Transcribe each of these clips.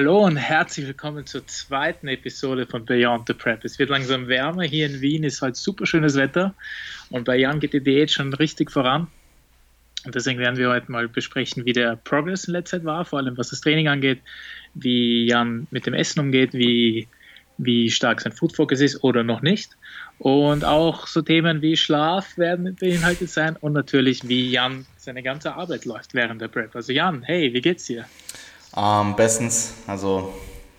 Hallo und herzlich willkommen zur zweiten Episode von Beyond the Prep. Es wird langsam wärmer. Hier in Wien ist halt super schönes Wetter und bei Jan geht die Diät schon richtig voran. Und deswegen werden wir heute mal besprechen, wie der Progress in letzter Zeit war, vor allem was das Training angeht, wie Jan mit dem Essen umgeht, wie, wie stark sein Food Focus ist oder noch nicht. Und auch so Themen wie Schlaf werden beinhaltet sein und natürlich, wie Jan seine ganze Arbeit läuft während der Prep. Also Jan, hey, wie geht's dir? Ähm, bestens, also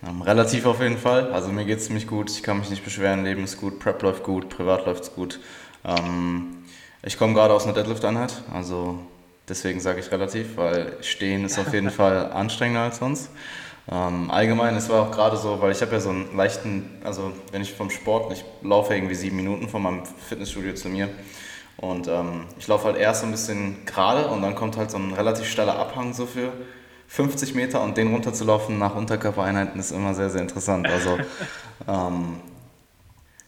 ähm, relativ auf jeden Fall. Also mir geht es ziemlich gut, ich kann mich nicht beschweren, Leben ist gut, Prep läuft gut, privat läuft es gut. Ähm, ich komme gerade aus einer Deadlift-Einheit, also deswegen sage ich relativ, weil Stehen ist auf jeden Fall anstrengender als sonst. Ähm, allgemein, es war auch gerade so, weil ich habe ja so einen leichten, also wenn ich vom Sport, ich laufe irgendwie sieben Minuten von meinem Fitnessstudio zu mir. Und ähm, ich laufe halt erst so ein bisschen gerade und dann kommt halt so ein relativ steiler Abhang so für 50 Meter und den runterzulaufen nach Unterkörpereinheiten ist immer sehr, sehr interessant. Also, ähm,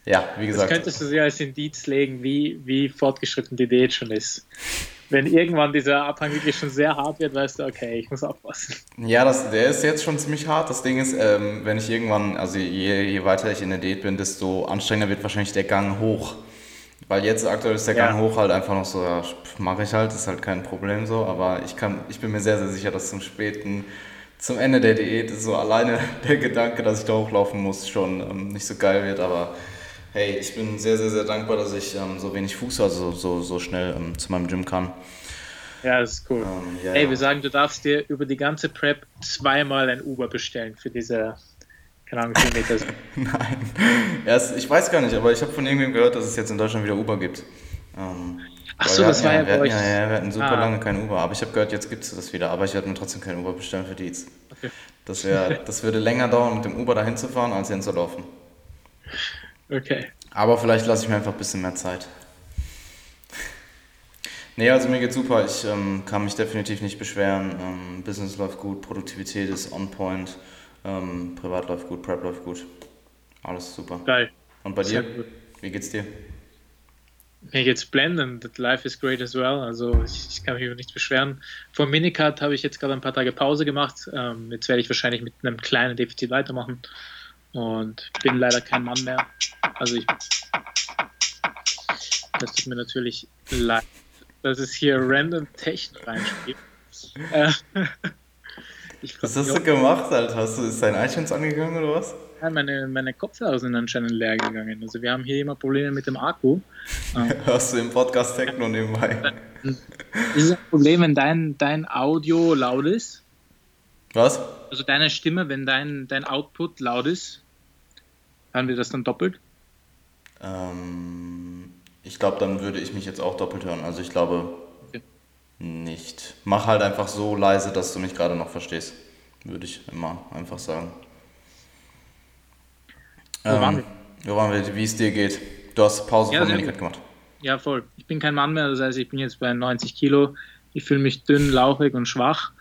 ja, wie gesagt. Das könntest du dir als Indiz legen, wie, wie fortgeschritten die Diät schon ist. Wenn irgendwann dieser Abhang wirklich schon sehr hart wird, weißt du, okay, ich muss aufpassen. Ja, das, der ist jetzt schon ziemlich hart. Das Ding ist, ähm, wenn ich irgendwann, also je, je weiter ich in der Diät bin, desto anstrengender wird wahrscheinlich der Gang hoch. Weil jetzt aktuell ist der Gang ja. hoch halt einfach noch so, ja, mache ich halt, ist halt kein Problem so, aber ich kann, ich bin mir sehr, sehr sicher, dass zum späten, zum Ende der Diät so alleine der Gedanke, dass ich da hochlaufen muss, schon ähm, nicht so geil wird, aber hey, ich bin sehr, sehr, sehr dankbar, dass ich ähm, so wenig Fuß, also so, so schnell ähm, zu meinem Gym kann. Ja, das ist cool. Ähm, ja, hey, wir sagen, du darfst dir über die ganze Prep zweimal ein Uber bestellen für diese keine Ahnung, Kilometer sind. Nein. Erst, ich weiß gar nicht, aber ich habe von irgendwem gehört, dass es jetzt in Deutschland wieder Uber gibt. Ähm, Ach so, das war ja, bei euch. Ja, ja, wir hatten super ah. lange kein Uber, aber ich habe gehört, jetzt gibt es das wieder. Aber ich werde mir trotzdem kein Uber bestellen für Dietz. Okay. Das, wär, das würde länger dauern, mit dem Uber dahin zu fahren, als hinzulaufen. Okay. Aber vielleicht lasse ich mir einfach ein bisschen mehr Zeit. Nee, also mir geht's super. Ich ähm, kann mich definitiv nicht beschweren. Ähm, Business läuft gut, Produktivität ist on point. Ähm, privat läuft gut, Prep läuft gut. Alles super. Geil. Und bei Sehr dir? Gut. Wie geht's dir? Mir geht's blendend. Life is great as well. Also ich, ich kann mich über nichts beschweren. Vor Minicut habe ich jetzt gerade ein paar Tage Pause gemacht. Ähm, jetzt werde ich wahrscheinlich mit einem kleinen Defizit weitermachen. Und bin leider kein Mann mehr. Also ich. Das tut mir natürlich leid, dass es hier random Technik reinspielt. Ich was hast du gemacht, Alter? Hast du, ist dein iTunes angegangen oder was? Ja, meine, meine Kopfhörer sind anscheinend leer gegangen. Also wir haben hier immer Probleme mit dem Akku. Hörst du im Podcast Techno nebenbei? Ist es ein Problem, wenn dein, dein Audio laut ist? Was? Also deine Stimme, wenn dein, dein Output laut ist, hören wir das dann doppelt? Ähm, ich glaube, dann würde ich mich jetzt auch doppelt hören. Also ich glaube, nicht. Mach halt einfach so leise, dass du mich gerade noch verstehst. Würde ich immer einfach sagen. Wo ähm, waren wir? Wo waren wir? Wie es dir geht. Du hast Pause ja, von Minikat gemacht. Ja, voll. Ich bin kein Mann mehr, das heißt, ich bin jetzt bei 90 Kilo. Ich fühle mich dünn, lauchig und schwach,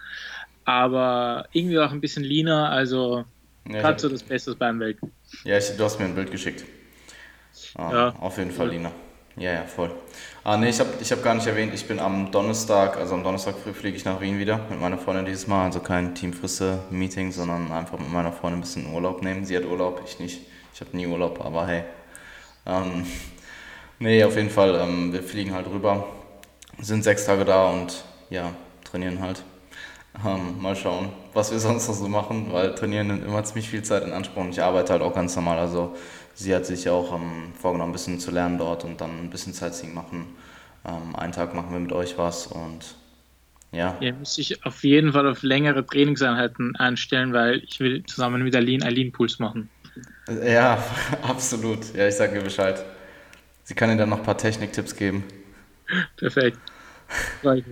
aber irgendwie auch ein bisschen leaner, also ja, gerade so das Beste aus beiden Welten. Ja, ich, du hast mir ein Bild geschickt. Ah, ja. Auf jeden Fall leaner. Ja, ja, voll. Ah, nee, ich habe ich hab gar nicht erwähnt, ich bin am Donnerstag, also am Donnerstag früh fliege ich nach Wien wieder mit meiner Freundin dieses Mal. Also kein Teamfrisse-Meeting, sondern einfach mit meiner Freundin ein bisschen Urlaub nehmen. Sie hat Urlaub, ich nicht. Ich habe nie Urlaub, aber hey. Ähm, nee, auf jeden Fall, ähm, wir fliegen halt rüber, sind sechs Tage da und ja, trainieren halt. Ähm, mal schauen, was wir sonst noch so machen, weil trainieren nimmt immer ziemlich viel Zeit in Anspruch und ich arbeite halt auch ganz normal. Also sie hat sich auch ähm, vorgenommen, ein bisschen zu lernen dort und dann ein bisschen Sightseeing machen. Ähm, einen Tag machen wir mit euch was und ja. Ihr müsst sich auf jeden Fall auf längere Trainingseinheiten einstellen, weil ich will zusammen mit Aline Aline Pools machen. Ja, absolut. Ja, ich sage ihr Bescheid. Sie kann dir dann noch ein paar Techniktipps geben. Perfekt. Mich.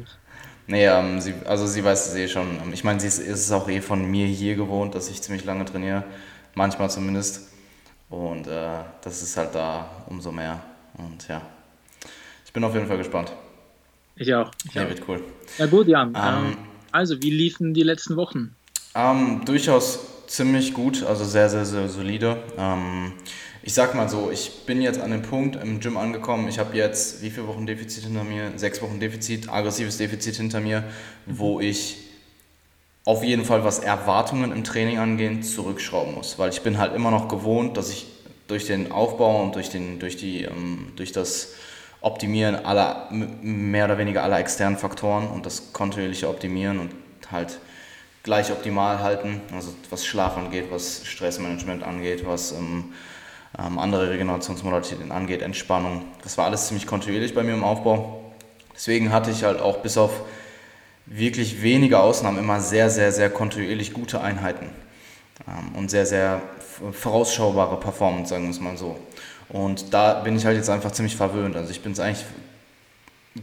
Nee, ähm, sie, also sie weiß es eh schon. Ich meine, sie ist, ist es auch eh von mir hier gewohnt, dass ich ziemlich lange trainiere. Manchmal zumindest. Und äh, das ist halt da umso mehr. Und ja, ich bin auf jeden Fall gespannt. Ich auch. Ich ja, wird cool. Ja gut, Jan. Ähm, ähm, also, wie liefen die letzten Wochen? Ähm, durchaus ziemlich gut, also sehr, sehr, sehr solide. Ähm, ich sag mal so, ich bin jetzt an dem Punkt im Gym angekommen. Ich habe jetzt wie viele Wochen Defizit hinter mir? Sechs Wochen Defizit, aggressives Defizit hinter mir, wo ich auf jeden Fall, was Erwartungen im Training angeht, zurückschrauben muss. Weil ich bin halt immer noch gewohnt, dass ich durch den Aufbau und durch, den, durch, die, ähm, durch das Optimieren aller, mehr oder weniger aller externen Faktoren und das kontinuierliche Optimieren und halt gleich optimal halten, also was Schlaf angeht, was Stressmanagement angeht, was ähm, ähm, andere Regenerationsmodalitäten angeht, Entspannung. Das war alles ziemlich kontinuierlich bei mir im Aufbau. Deswegen hatte ich halt auch bis auf wirklich wenige Ausnahmen immer sehr, sehr, sehr kontinuierlich gute Einheiten ähm, und sehr, sehr vorausschaubare Performance, sagen wir es mal so. Und da bin ich halt jetzt einfach ziemlich verwöhnt. Also ich bin es eigentlich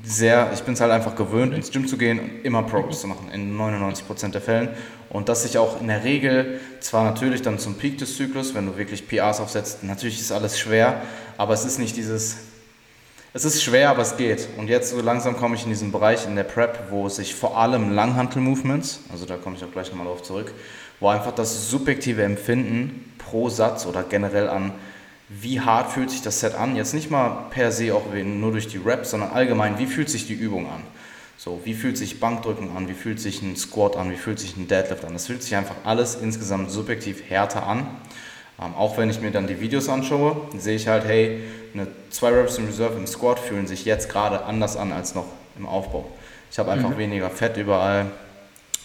sehr, ich bin es halt einfach gewöhnt, ins Gym zu gehen und immer Progress zu machen, in 99% der Fällen. Und dass ich auch in der Regel, zwar natürlich dann zum Peak des Zyklus, wenn du wirklich PRs aufsetzt, natürlich ist alles schwer, aber es ist nicht dieses, es ist schwer, aber es geht. Und jetzt so langsam komme ich in diesen Bereich in der Prep, wo sich vor allem Langhantel-Movements, also da komme ich auch gleich nochmal darauf zurück, wo einfach das subjektive Empfinden pro Satz oder generell an wie hart fühlt sich das Set an? Jetzt nicht mal per se auch nur durch die Reps, sondern allgemein, wie fühlt sich die Übung an? So, wie fühlt sich Bankdrücken an? Wie fühlt sich ein Squat an? Wie fühlt sich ein Deadlift an? Das fühlt sich einfach alles insgesamt subjektiv härter an. Ähm, auch wenn ich mir dann die Videos anschaue, sehe ich halt, hey, eine 2 Reps in Reserve im Squat fühlen sich jetzt gerade anders an als noch im Aufbau. Ich habe einfach mhm. weniger Fett überall.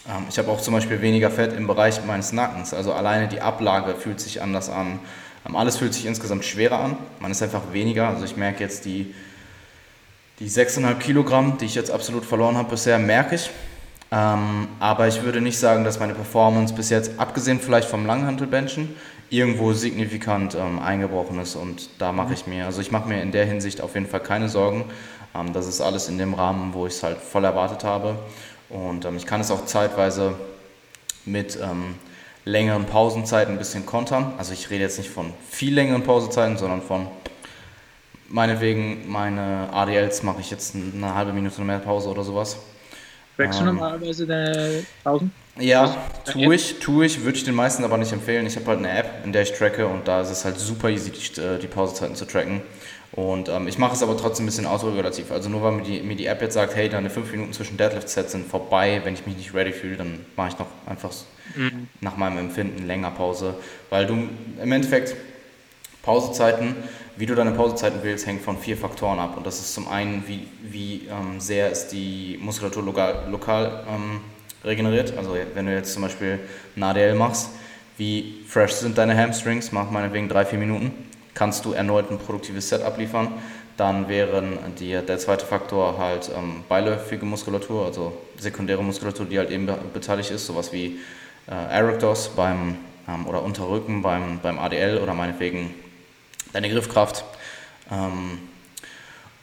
Ähm, ich habe auch zum Beispiel weniger Fett im Bereich meines Nackens. Also alleine die Ablage fühlt sich anders an. Ähm, alles fühlt sich insgesamt schwerer an. Man ist einfach weniger. Also ich merke jetzt die, die 6,5 Kilogramm, die ich jetzt absolut verloren habe bisher, merke ich. Ähm, aber ich würde nicht sagen, dass meine Performance bis jetzt, abgesehen vielleicht vom Langhantelbenchen, irgendwo signifikant ähm, eingebrochen ist. Und da mache ich mir, also ich mache mir in der Hinsicht auf jeden Fall keine Sorgen. Ähm, das ist alles in dem Rahmen, wo ich es halt voll erwartet habe. Und ähm, ich kann es auch zeitweise mit ähm, längeren Pausenzeiten ein bisschen kontern. Also ich rede jetzt nicht von viel längeren Pausenzeiten, sondern von meinetwegen meine ADLs mache ich jetzt eine halbe Minute mehr Pause oder sowas. Trackst du ähm, normalerweise deine Pausen? Ja, tue ich, tue ich, würde ich den meisten aber nicht empfehlen. Ich habe halt eine App, in der ich tracke und da ist es halt super easy, die, äh, die Pausezeiten zu tracken. Und ähm, ich mache es aber trotzdem ein bisschen autoregulativ. Also nur weil mir die, mir die App jetzt sagt, hey, deine 5 Minuten zwischen Deadlift-Sets sind vorbei, wenn ich mich nicht ready fühle, dann mache ich noch einfach mhm. nach meinem Empfinden länger Pause. Weil du im Endeffekt Pausezeiten, wie du deine Pausezeiten wählst, hängt von vier Faktoren ab. Und das ist zum einen, wie, wie ähm, sehr ist die Muskulatur lokal, lokal ähm, regeneriert. Also wenn du jetzt zum Beispiel ein ADL machst, wie fresh sind deine Hamstrings, mach meinetwegen drei, vier Minuten kannst du erneut ein produktives Set abliefern. Dann wären die, der zweite Faktor halt ähm, beiläufige Muskulatur, also sekundäre Muskulatur, die halt eben beteiligt ist, sowas wie äh, Erectors beim, ähm, oder Unterrücken beim, beim ADL oder meinetwegen deine Griffkraft. Ähm,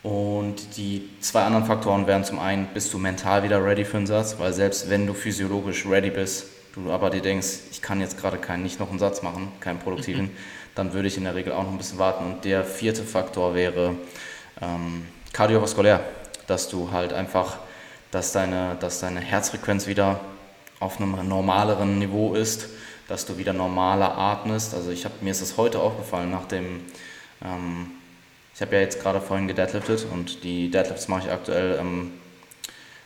und die zwei anderen Faktoren wären zum einen, bist du mental wieder ready für einen Satz, weil selbst wenn du physiologisch ready bist, du aber dir denkst, ich kann jetzt gerade keinen, nicht noch einen Satz machen, keinen produktiven, mhm dann würde ich in der Regel auch noch ein bisschen warten. Und der vierte Faktor wäre ähm, kardiovaskulär, dass du halt einfach, dass deine, dass deine Herzfrequenz wieder auf einem normaleren Niveau ist, dass du wieder normaler atmest. Also ich habe mir ist es heute aufgefallen nach dem ähm, ich habe ja jetzt gerade vorhin gedeadliftet und die Deadlifts mache ich aktuell ähm,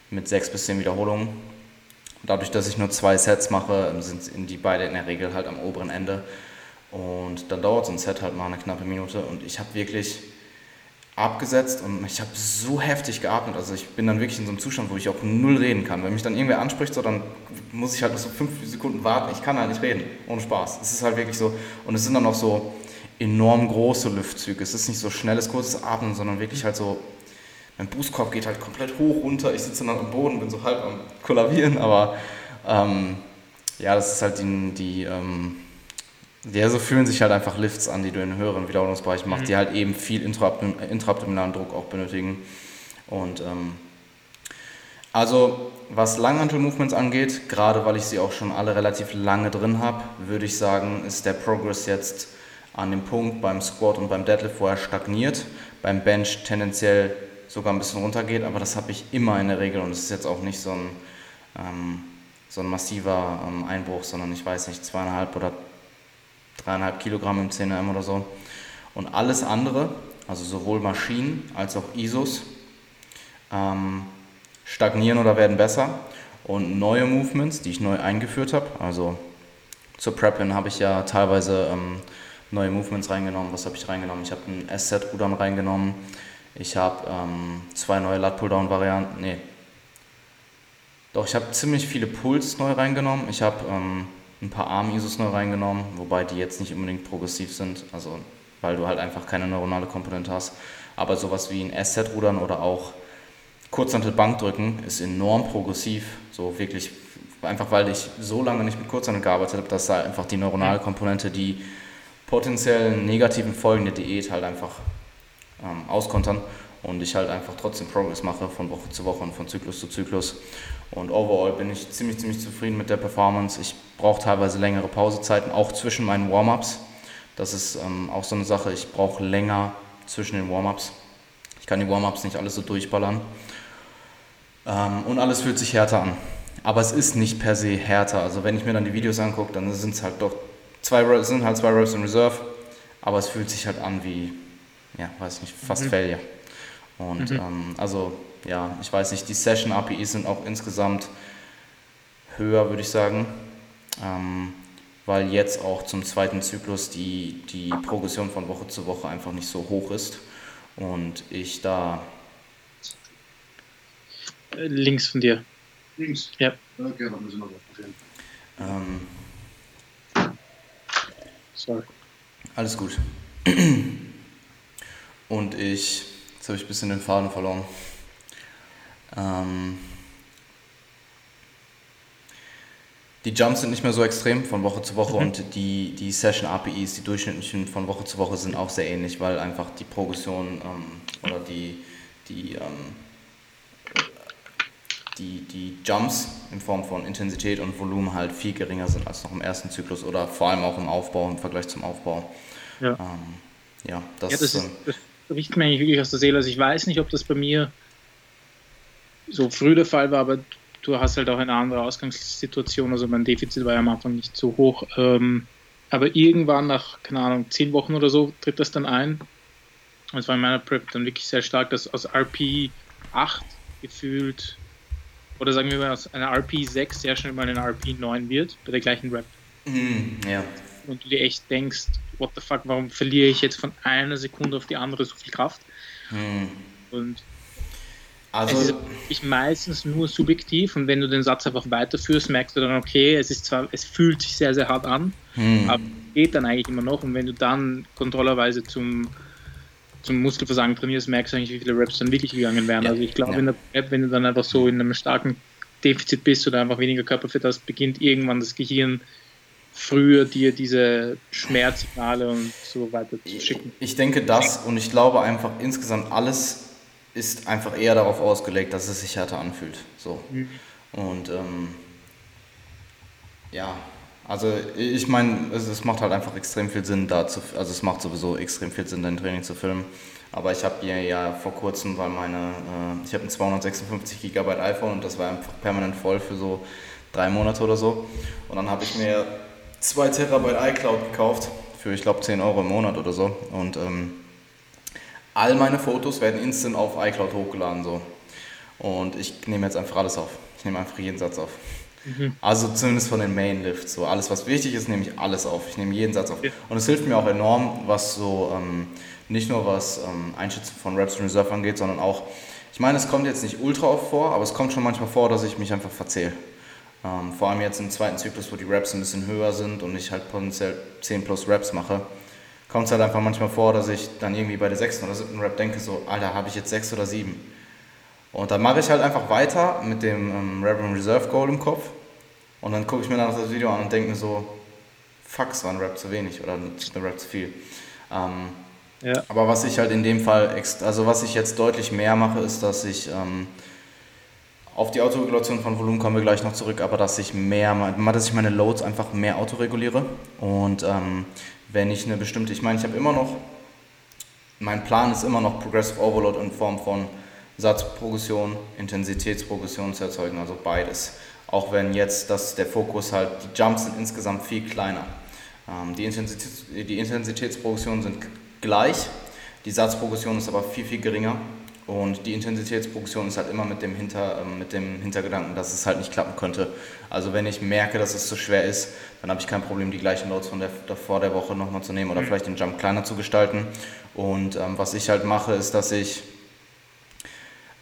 mit sechs bis zehn Wiederholungen. Dadurch, dass ich nur zwei Sets mache, sind die beide in der Regel halt am oberen Ende. Und dann dauert so ein Set halt mal eine knappe Minute und ich habe wirklich abgesetzt und ich habe so heftig geatmet. Also ich bin dann wirklich in so einem Zustand, wo ich auch null reden kann. Wenn mich dann irgendwer anspricht, so, dann muss ich halt so fünf Sekunden warten. Ich kann halt nicht reden, ohne Spaß. Es ist halt wirklich so. Und es sind dann auch so enorm große Luftzüge. Es ist nicht so schnelles, kurzes Atmen, sondern wirklich halt so, mein Brustkorb geht halt komplett hoch runter. Ich sitze dann am Boden, bin so halb am Kollabieren, aber ähm, ja, das ist halt die, die ähm, ja, so fühlen sich halt einfach Lifts an, die du in höheren Wiederholungsbereichen machst, mhm. die halt eben viel intraabdominalen Druck auch benötigen. Und ähm, also was Langhantel-Movements angeht, gerade weil ich sie auch schon alle relativ lange drin habe, würde ich sagen, ist der Progress jetzt an dem Punkt beim Squat und beim Deadlift, wo er stagniert, beim Bench tendenziell sogar ein bisschen runtergeht, aber das habe ich immer in der Regel und es ist jetzt auch nicht so ein, ähm, so ein massiver ähm, Einbruch, sondern ich weiß nicht, zweieinhalb oder dreieinhalb Kilogramm im 10 oder so. Und alles andere, also sowohl Maschinen als auch ISOs, ähm, stagnieren oder werden besser. und neue Movements, die ich neu eingeführt habe. Also zur Prep-In habe ich ja teilweise ähm, neue Movements reingenommen. Was habe ich reingenommen? Ich habe ein S-Set-Rudern reingenommen. Ich habe ähm, zwei neue Lat-Pulldown-Varianten. Nee. Doch, ich habe ziemlich viele Pulls neu reingenommen. Ich habe ähm, ein paar Arm-Isos neu reingenommen, wobei die jetzt nicht unbedingt progressiv sind, also weil du halt einfach keine neuronale Komponente hast. Aber sowas wie ein S-Set-Rudern oder auch Kurzhantel-Bankdrücken ist enorm progressiv. So wirklich, einfach weil ich so lange nicht mit Kurzhantel gearbeitet habe, dass da einfach die neuronale Komponente, die potenziellen negativen Folgen der Diät halt einfach ähm, auskontern und ich halt einfach trotzdem Progress mache von Woche zu Woche und von Zyklus zu Zyklus. Und overall bin ich ziemlich, ziemlich zufrieden mit der Performance. Ich brauche teilweise längere Pausezeiten, auch zwischen meinen Warm-ups. Das ist ähm, auch so eine Sache, ich brauche länger zwischen den Warm-ups. Ich kann die Warm-ups nicht alles so durchballern. Ähm, und alles fühlt sich härter an. Aber es ist nicht per se härter. Also wenn ich mir dann die Videos angucke, dann sind es halt doch zwei, sind halt zwei Reps in Reserve. Aber es fühlt sich halt an wie, ja, weiß nicht, fast mhm. Failure. Und mhm. ähm, also, ja, ich weiß nicht, die Session APIs sind auch insgesamt höher, würde ich sagen. Ähm, weil jetzt auch zum zweiten Zyklus die, die Progression von Woche zu Woche einfach nicht so hoch ist. Und ich da. Links von dir. Links? Ja. Okay, dann müssen wir ähm, Sorry. Alles gut. Und ich. Jetzt habe ich ein bisschen den Faden verloren. Ähm, die Jumps sind nicht mehr so extrem von Woche zu Woche mhm. und die, die Session APIs, die durchschnittlichen von Woche zu Woche sind auch sehr ähnlich, weil einfach die Progression ähm, oder die, die, ähm, die, die Jumps in Form von Intensität und Volumen halt viel geringer sind als noch im ersten Zyklus oder vor allem auch im Aufbau, im Vergleich zum Aufbau. Ja, ähm, ja das, ja, das, ist, das riecht mir eigentlich wirklich aus der Seele. Also ich weiß nicht, ob das bei mir so früh der Fall war, aber du hast halt auch eine andere Ausgangssituation. Also mein Defizit war ja am Anfang nicht so hoch. Ähm, aber irgendwann nach, keine Ahnung, zehn Wochen oder so tritt das dann ein. Und es war in meiner Prep dann wirklich sehr stark, dass aus RP 8 gefühlt, oder sagen wir mal aus einer RP 6 sehr schnell mal eine RP 9 wird, bei der gleichen Rap. Mm, ja. Und du dir echt denkst, what the fuck, warum verliere ich jetzt von einer Sekunde auf die andere so viel Kraft? Mm. Und also, es ist ich meistens nur subjektiv und wenn du den Satz einfach weiterführst, merkst du dann, okay, es ist zwar, es fühlt sich sehr, sehr hart an, hm. aber geht dann eigentlich immer noch. Und wenn du dann kontrollerweise zum, zum Muskelversagen trainierst, merkst du eigentlich, wie viele Reps dann wirklich gegangen wären. Ja. Also ich glaube, ja. in der Prep, wenn du dann einfach so in einem starken Defizit bist oder einfach weniger Körperfett hast, beginnt irgendwann das Gehirn früher dir diese Schmerzsignale und so weiter zu schicken. Ich denke das und ich glaube einfach insgesamt alles ist einfach eher darauf ausgelegt, dass es sich härter anfühlt. So. Mhm. Und ähm, ja, also ich meine, es, es, macht halt einfach extrem viel Sinn, da zu, also es macht sowieso extrem viel Sinn, dein Training zu filmen. Aber ich habe hier ja vor kurzem, weil meine, äh, ich habe ein 256 GB iPhone und das war einfach permanent voll für so drei Monate oder so. Und dann habe ich mir 2 Terabyte iCloud gekauft für, ich glaube, 10 Euro im Monat oder so. Und ähm, all meine Fotos werden instant auf iCloud hochgeladen. So. Und ich nehme jetzt einfach alles auf. Ich nehme einfach jeden Satz auf. Mhm. Also zumindest von den Main Lifts. So alles, was wichtig ist, nehme ich alles auf. Ich nehme jeden Satz auf. Ja. Und es hilft mir auch enorm, was so ähm, nicht nur was ähm, Einschätzen von Raps in Reserve angeht, sondern auch, ich meine, es kommt jetzt nicht ultra oft vor, aber es kommt schon manchmal vor, dass ich mich einfach verzähle. Ähm, vor allem jetzt im zweiten Zyklus, wo die Raps ein bisschen höher sind und ich halt potenziell 10 plus Raps mache kommt es halt einfach manchmal vor, dass ich dann irgendwie bei der sechsten oder siebten Rap denke, so, Alter, habe ich jetzt sechs oder sieben? Und dann mache ich halt einfach weiter mit dem ähm, Rap Reserve Goal im Kopf und dann gucke ich mir das Video an und denke mir so, fuck, es war ein Rap zu wenig oder ein Rap zu viel. Ähm, ja. Aber was ich halt in dem Fall, also was ich jetzt deutlich mehr mache, ist, dass ich ähm, auf die Autoregulation von Volumen kommen wir gleich noch zurück, aber dass ich mehr, dass ich meine Loads einfach mehr autoreguliere und ähm, wenn ich eine bestimmte, ich meine, ich habe immer noch, mein Plan ist immer noch Progressive Overload in Form von Satzprogression, Intensitätsprogression zu erzeugen, also beides. Auch wenn jetzt das, der Fokus halt, die Jumps sind insgesamt viel kleiner. Ähm, die, Intensitäts, die Intensitätsprogressionen sind gleich, die Satzprogression ist aber viel, viel geringer Und die Intensitätsprogression ist halt immer mit dem, Hinter, ähm, mit dem Hintergedanken, dass es halt nicht klappen könnte. Also wenn ich merke, dass es zu schwer ist, dann habe ich kein Problem, die gleichen Loads von der, davor der Woche nochmal zu nehmen oder mhm. vielleicht den Jump kleiner zu gestalten. Und ähm, was ich halt mache, ist, dass ich,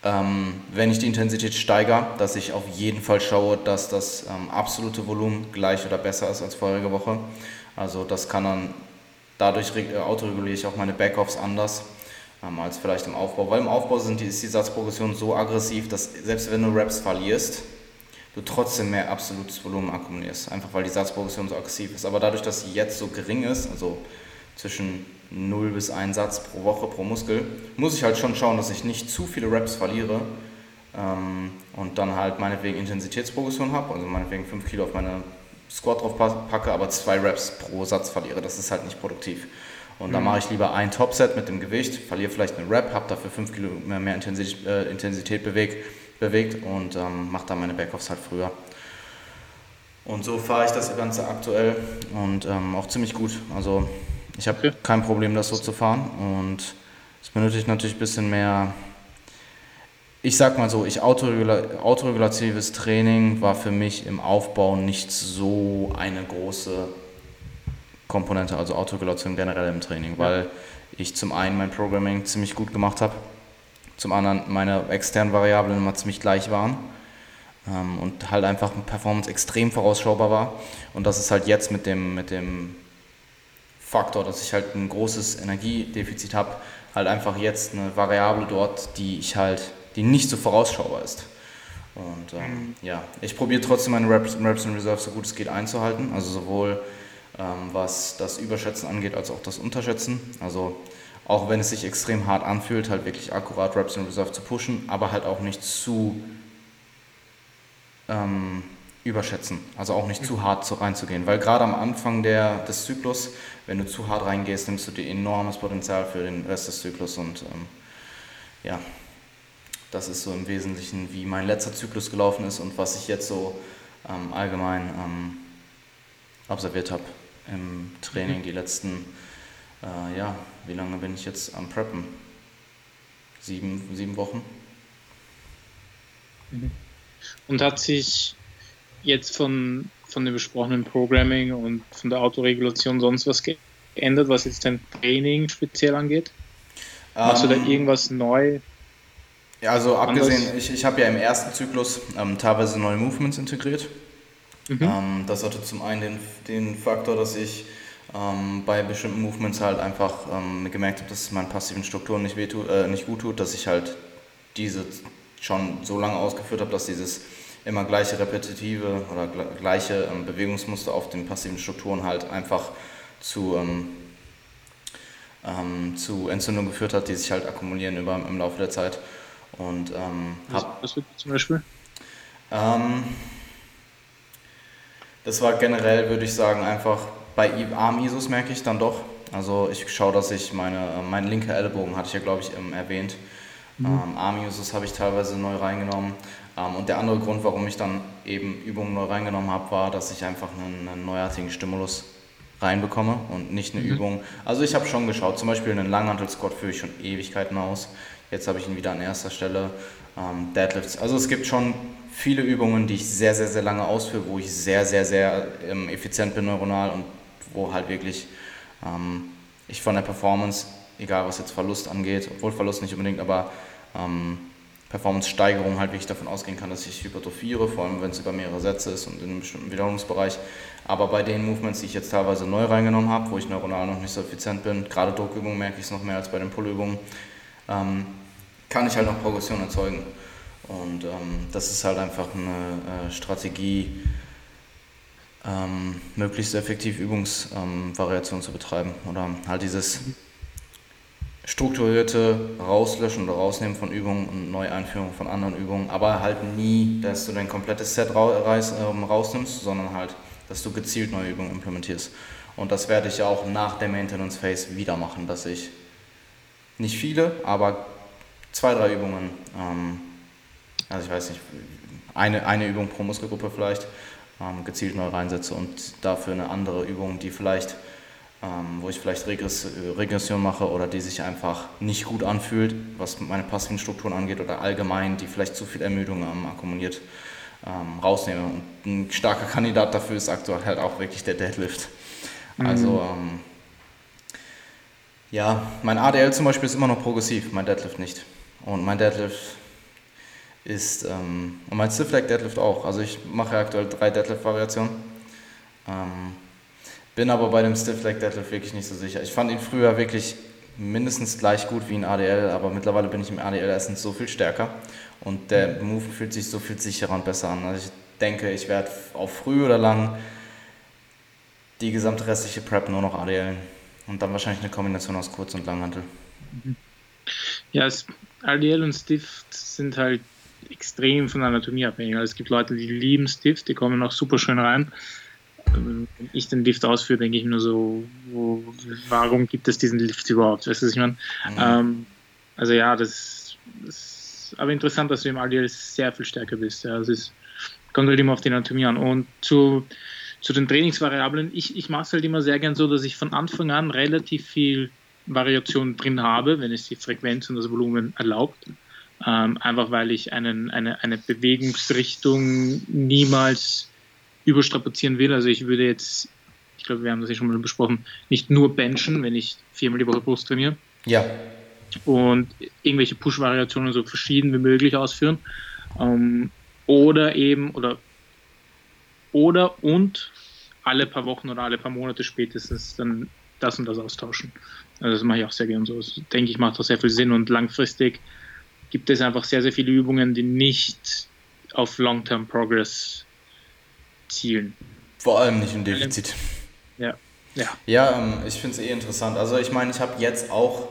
ähm, wenn ich die Intensität steigere, dass ich auf jeden Fall schaue, dass das ähm, absolute Volumen gleich oder besser ist als vorige Woche. Also das kann dann, dadurch äh, autoreguliere ich auch meine Backoffs anders ähm, als vielleicht im Aufbau. Weil im Aufbau sind die, ist die Satzprogression so aggressiv, dass selbst wenn du Reps verlierst, du trotzdem mehr absolutes Volumen akkumulierst. Einfach weil die Satzprogression so aggressiv ist. Aber dadurch, dass sie jetzt so gering ist, also zwischen 0 bis 1 Satz pro Woche pro Muskel, muss ich halt schon schauen, dass ich nicht zu viele Reps verliere ähm, und dann halt meinetwegen Intensitätsprogression habe, also meinetwegen 5 Kilo auf meine Squat drauf packe, aber 2 Reps pro Satz verliere. Das ist halt nicht produktiv. Und mhm. da mache ich lieber ein Topset mit dem Gewicht, verliere vielleicht eine Rep, habe dafür 5 Kilo mehr, mehr Intensität, äh, Intensität bewegt, bewegt und ähm, mache dann meine Backoffs halt früher. Und so fahre ich das Ganze aktuell und ähm, auch ziemlich gut. Also ich habe okay. kein Problem, das so zu fahren und es benötigt natürlich ein bisschen mehr. Ich sag mal so, ich autoregula autoregulatives Training war für mich im Aufbau nicht so eine große Komponente, also Autoregulation generell im Training, weil ich zum einen mein Programming ziemlich gut gemacht habe, zum anderen meine externen Variablen immer ziemlich gleich waren ähm, und halt einfach Performance extrem vorausschaubar war. Und das ist halt jetzt mit dem, mit dem Faktor, dass ich halt ein großes Energiedefizit habe, halt einfach jetzt eine Variable dort, die ich halt, die nicht so vorausschaubar ist. Und ähm, mhm. ja, ich probiere trotzdem meine Reps, Reps in Reserve so gut es geht einzuhalten, also sowohl ähm, was das Überschätzen angeht, als auch das Unterschätzen. Also auch wenn es sich extrem hart anfühlt, halt wirklich akkurat Reps in Reserve zu pushen, aber halt auch nicht zu ähm, überschätzen, also auch nicht zu hart zu, reinzugehen, weil gerade am Anfang der, des Zyklus, wenn du zu hart reingehst, nimmst du dir enormes Potenzial für den Rest des Zyklus und ähm, ja, das ist so im Wesentlichen, wie mein letzter Zyklus gelaufen ist und was ich jetzt so ähm, allgemein ähm, observiert habe im Training mhm. die letzten, äh, ja, wie lange bin ich jetzt am Preppen? Sieben, sieben Wochen. Mhm. Und hat sich jetzt von, von dem besprochenen Programming und von der Autoregulation sonst was geändert, was jetzt dein Training speziell angeht? Machst ähm, du da ähm, irgendwas neu? Ja, also abgesehen, anders? ich, ich habe ja im ersten Zyklus ähm, teilweise neue Movements integriert. Mhm. Ähm, das hatte zum einen den, den Faktor, dass ich ähm, bei bestimmten Movements halt einfach ähm, gemerkt habe, dass es meinen passiven Strukturen nicht, wehtut, äh, nicht gut tut, dass ich halt diese schon so lange ausgeführt habe, dass dieses immer gleiche repetitive oder gleiche ähm, Bewegungsmuster auf den passiven Strukturen halt einfach zu, ähm, ähm, zu Entzündungen geführt hat, die sich halt akkumulieren über, im Laufe der Zeit. Und, ähm, was, was wird zum Beispiel? Ähm, das war generell, würde ich sagen, einfach bei Arm-ISOs merke ich dann doch. Also ich schaue, dass ich meine, äh, mein linker Ellbogen, hatte ich ja glaube ich ähm, erwähnt, mhm. ähm, Arm-ISOs habe ich teilweise neu reingenommen. Ähm, und der andere Grund, warum ich dann eben Übungen neu reingenommen habe, war, dass ich einfach einen, einen neuartigen Stimulus reinbekomme und nicht eine mhm. Übung. Also ich habe schon geschaut, zum Beispiel einen Langhantel-Squat führe ich schon Ewigkeiten aus. Jetzt habe ich ihn wieder an erster Stelle. Ähm, Deadlifts. Also es gibt schon viele Übungen, die ich sehr, sehr, sehr lange ausführe, wo ich sehr, sehr, sehr ähm, effizient bin neuronal und wo halt wirklich ähm, ich von der Performance, egal was jetzt Verlust angeht, obwohl Verlust nicht unbedingt, aber ähm, Performance-Steigerung halt wirklich davon ausgehen kann, dass ich hypertrophiere, vor allem wenn es über mehrere Sätze ist und in einem bestimmten Wiederholungsbereich. Aber bei den Movements, die ich jetzt teilweise neu reingenommen habe, wo ich neuronal noch nicht so effizient bin, gerade Druckübungen merke ich es noch mehr als bei den Pullübungen, ähm, kann ich halt noch Progression erzeugen. Und ähm, das ist halt einfach eine äh, Strategie, ähm, möglichst effektiv Übungsvariationen ähm, zu betreiben. Oder halt dieses strukturierte Rauslöschen oder Rausnehmen von Übungen und Neueinführung von anderen Übungen, aber halt nie, dass du dein komplettes Set ähm, rausnimmst, sondern halt, dass du gezielt neue Übungen implementierst. Und das werde ich auch nach der Maintenance Phase wieder machen, dass ich nicht viele, aber zwei, drei Übungen ähm, also ich weiß nicht, eine, eine Übung pro Muskelgruppe vielleicht, ähm, gezielt neu reinsetze und dafür eine andere Übung, die vielleicht ähm, wo ich vielleicht Regress Regression mache oder die sich einfach nicht gut anfühlt, was meine passiven Strukturen angeht oder allgemein, die vielleicht zu viel Ermüdung ähm, akkumuliert, ähm, rausnehme. Und ein starker Kandidat dafür ist aktuell halt auch wirklich der Deadlift. Mhm. Also ähm, ja, mein ADL zum Beispiel ist immer noch progressiv, mein Deadlift nicht. Und mein Deadlift ist, ähm, und mein Stiff Leg Deadlift auch. Also ich mache aktuell drei Deadlift-Variationen. Ähm, bin aber bei dem Stiff Leg Deadlift wirklich nicht so sicher. Ich fand ihn früher wirklich mindestens gleich gut wie ein ADL, aber mittlerweile bin ich im ADL erstens so viel stärker und der Move fühlt sich so viel sicherer und besser an. Also ich denke, ich werde auf früh oder lang die gesamte restliche Prep nur noch ADL und dann wahrscheinlich eine Kombination aus Kurz- und Langhantel. Ja, ADL und Stiff sind halt extrem von Anatomie abhängig. Also es gibt Leute, die lieben Stiff, die kommen auch super schön rein wenn ich den Lift ausführe, denke ich mir so, wo, warum gibt es diesen Lift überhaupt? Weißt du, was ich meine? Mhm. Ähm, also ja, das, das, ist aber interessant, dass du im RDL sehr viel stärker bist. Ja, es ist, kommt halt immer auf die Anatomie an. Und zu, zu den Trainingsvariablen, ich, ich mache es halt immer sehr gern so, dass ich von Anfang an relativ viel Variation drin habe, wenn es die Frequenz und das Volumen erlaubt. Ähm, einfach weil ich einen, eine, eine Bewegungsrichtung niemals überstrapazieren will. Also ich würde jetzt, ich glaube, wir haben das ja schon mal besprochen, nicht nur benchen, wenn ich viermal die Woche Brust trainiere. Ja. Und irgendwelche Push-Variationen so verschieden wie möglich ausführen. Ähm, oder eben, oder, oder und alle paar Wochen oder alle paar Monate spätestens dann das und das austauschen. Also das mache ich auch sehr gerne so. Das, denke ich, macht auch sehr viel Sinn und langfristig gibt es einfach sehr, sehr viele Übungen, die nicht auf Long-Term Progress zielen. Vor allem nicht im Defizit. Ja. Ja, ja ähm, ich finde es eh interessant. Also ich meine, ich habe jetzt auch,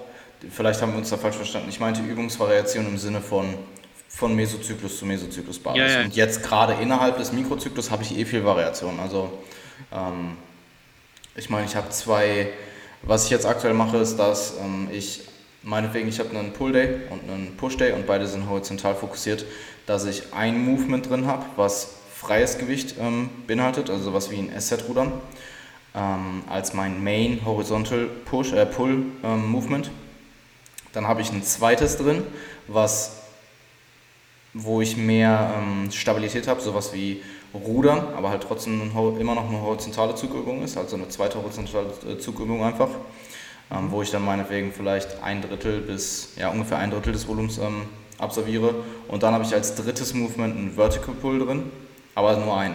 vielleicht haben wir uns da falsch verstanden, ich meinte Übungsvariation im Sinne von von Mesozyklus zu Mesozyklusbasis. Ja, ja. Und jetzt gerade innerhalb des Mikrozyklus habe ich eh viel Variation. Also ähm, ich meine, ich habe zwei, was ich jetzt aktuell mache, ist, dass ähm, ich meinetwegen, ich habe einen Pull Day und einen Push Day und beide sind horizontal fokussiert, dass ich ein Movement drin habe, was freies Gewicht ähm, beinhaltet, also sowas wie ein SZ-Rudern, ähm, als mein Main Horizontal Push, äh, Pull ähm, Movement. Dann habe ich ein zweites drin, was, wo ich mehr ähm, Stabilität habe, sowas wie Rudern, aber halt trotzdem immer noch eine horizontale Zugübung ist, also eine zweite horizontale äh, Zugübung einfach, ähm, wo ich dann meinetwegen vielleicht ein Drittel bis, ja ungefähr ein Drittel des Volumens ähm, absolviere. Und dann habe ich als drittes Movement einen Vertical Pull drin, aber nur einen.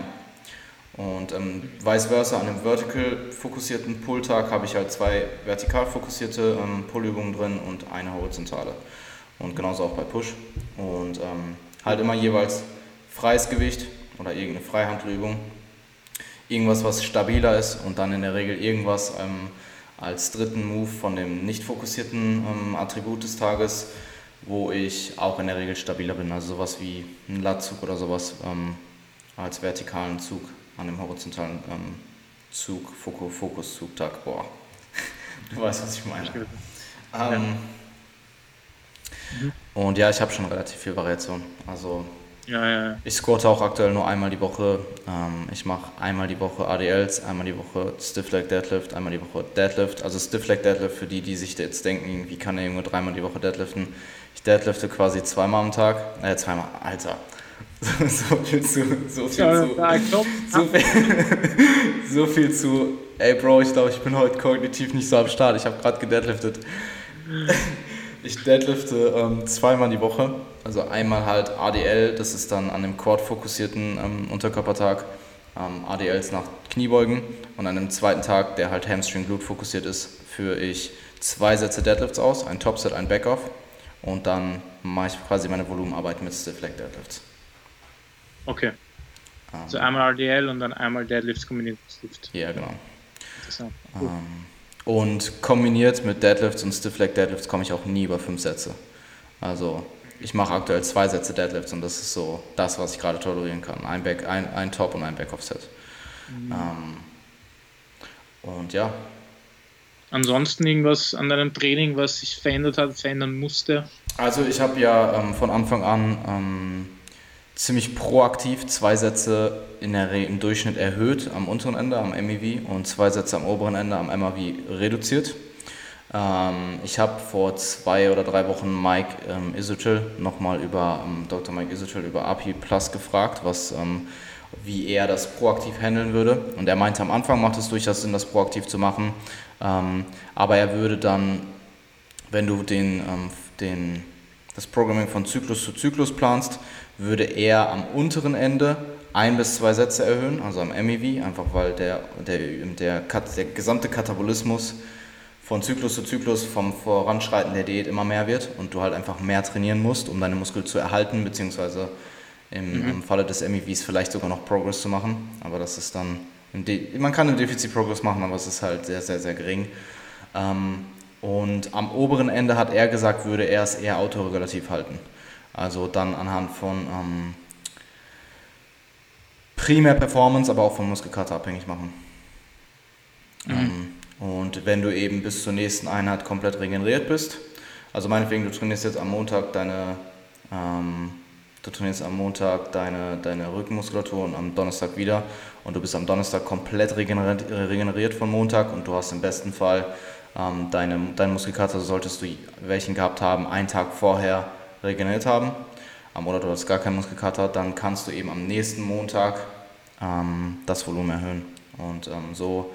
Und ähm, vice versa, an einem vertical fokussierten Pull-Tag habe ich halt zwei vertikal fokussierte ähm, Pull-Übungen drin und eine horizontale. Und genauso auch bei Push. Und ähm, halt immer jeweils freies Gewicht oder irgendeine Freihandelübung. Irgendwas, was stabiler ist und dann in der Regel irgendwas ähm, als dritten Move von dem nicht fokussierten ähm, Attribut des Tages, wo ich auch in der Regel stabiler bin. Also sowas wie ein Latzug oder sowas ähm, als vertikalen Zug an dem horizontalen ähm, Zug, Fokuszugtag. Boah, du weißt, was ich meine. Ähm, mhm. Und ja, ich habe schon relativ viel Variation. Also ja, ja, ja. ich squatte auch aktuell nur einmal die Woche. Ähm, ich mache einmal die Woche ADLs, einmal die Woche Stiff Leg Deadlift, einmal die Woche Deadlift. Also Stiff Leg Deadlift für die, die sich jetzt denken, wie kann der Junge dreimal die Woche deadliften. Ich deadlifte quasi zweimal am Tag. Äh, zweimal, Alter. So, viel zu, so viel ja, zu, so viel, so viel zu, ey Bro, ich glaube, ich bin heute kognitiv nicht so am Start. Ich habe gerade gedeadliftet. Ich deadlifte ähm, zweimal die Woche. Also einmal halt ADL, das ist dann an dem Quad fokussierten ähm, Unterkörpertag. Ähm, ADLs nach Kniebeugen. Und an dem zweiten Tag, der halt Hamstring Glute fokussiert ist, führe ich zwei Sätze Deadlifts aus, ein Topset, ein Backoff. Und dann mache ich quasi meine Volumenarbeit mit Stiff Leg Deadlifts. Okay. Um, also einmal RDL und dann einmal Deadlifts kombiniert mit Stift. Ja, genau. Interessant. Ähm, und kombiniert mit Deadlifts und Stiff Leg Deadlifts komme ich auch nie über fünf Sätze. Also ich mache aktuell zwei Sätze Deadlifts und das ist so das, was ich gerade tolerieren kann. Ein, Back, ein, ein Top und ein Back-Off-Set. Mhm. Um, ähm, und ja. Ansonsten irgendwas an deinem Training, was sich verändert hat, verändern musste? Also ich habe ja ähm, von Anfang an ähm, ziemlich proaktiv zwei Sätze in der im Durchschnitt erhöht am unteren Ende, am MEV, und zwei Sätze am oberen Ende, am MAV, reduziert. Ähm, ich habe vor zwei oder drei Wochen Mike ähm, Isutil nochmal über, ähm, Dr. Mike Isutil über API Plus gefragt, was, ähm, wie er das proaktiv handeln würde. Und er meinte, am Anfang macht es durchaus Sinn, das proaktiv zu machen, ähm, aber er würde dann, wenn du den, ähm, den, das Programming von Zyklus zu Zyklus planst, würde er am unteren Ende ein bis zwei Sätze erhöhen, also am MEV, einfach weil der, der, der, der gesamte Katabolismus von Zyklus zu Zyklus vom Voranschreiten der Diät immer mehr wird und du halt einfach mehr trainieren musst, um deine Muskel zu erhalten, beziehungsweise im, mhm. im Falle des MEVs vielleicht sogar noch Progress zu machen. Aber das ist dann, man kann im Defizit Progress machen, aber es ist halt sehr, sehr, sehr gering. Ähm, und am oberen Ende hat er gesagt, würde er es eher autoregulativ halten. Also dann anhand von ähm, primär Performance, aber auch von Muskelkater abhängig machen. Mhm. Ähm, und wenn du eben bis zur nächsten Einheit komplett regeneriert bist, also meinetwegen, du trainierst jetzt am Montag deine, ähm, du trainierst am Montag deine, deine Rückenmuskulatur und am Donnerstag wieder und du bist am Donnerstag komplett regeneriert, regeneriert von Montag und du hast im besten Fall ähm, deine, deinen Muskelkater, solltest du welchen gehabt haben, einen Tag vorher regeneriert haben oder du hast gar keinen Muskelkater, dann kannst du eben am nächsten Montag ähm, das Volumen erhöhen. Und ähm, so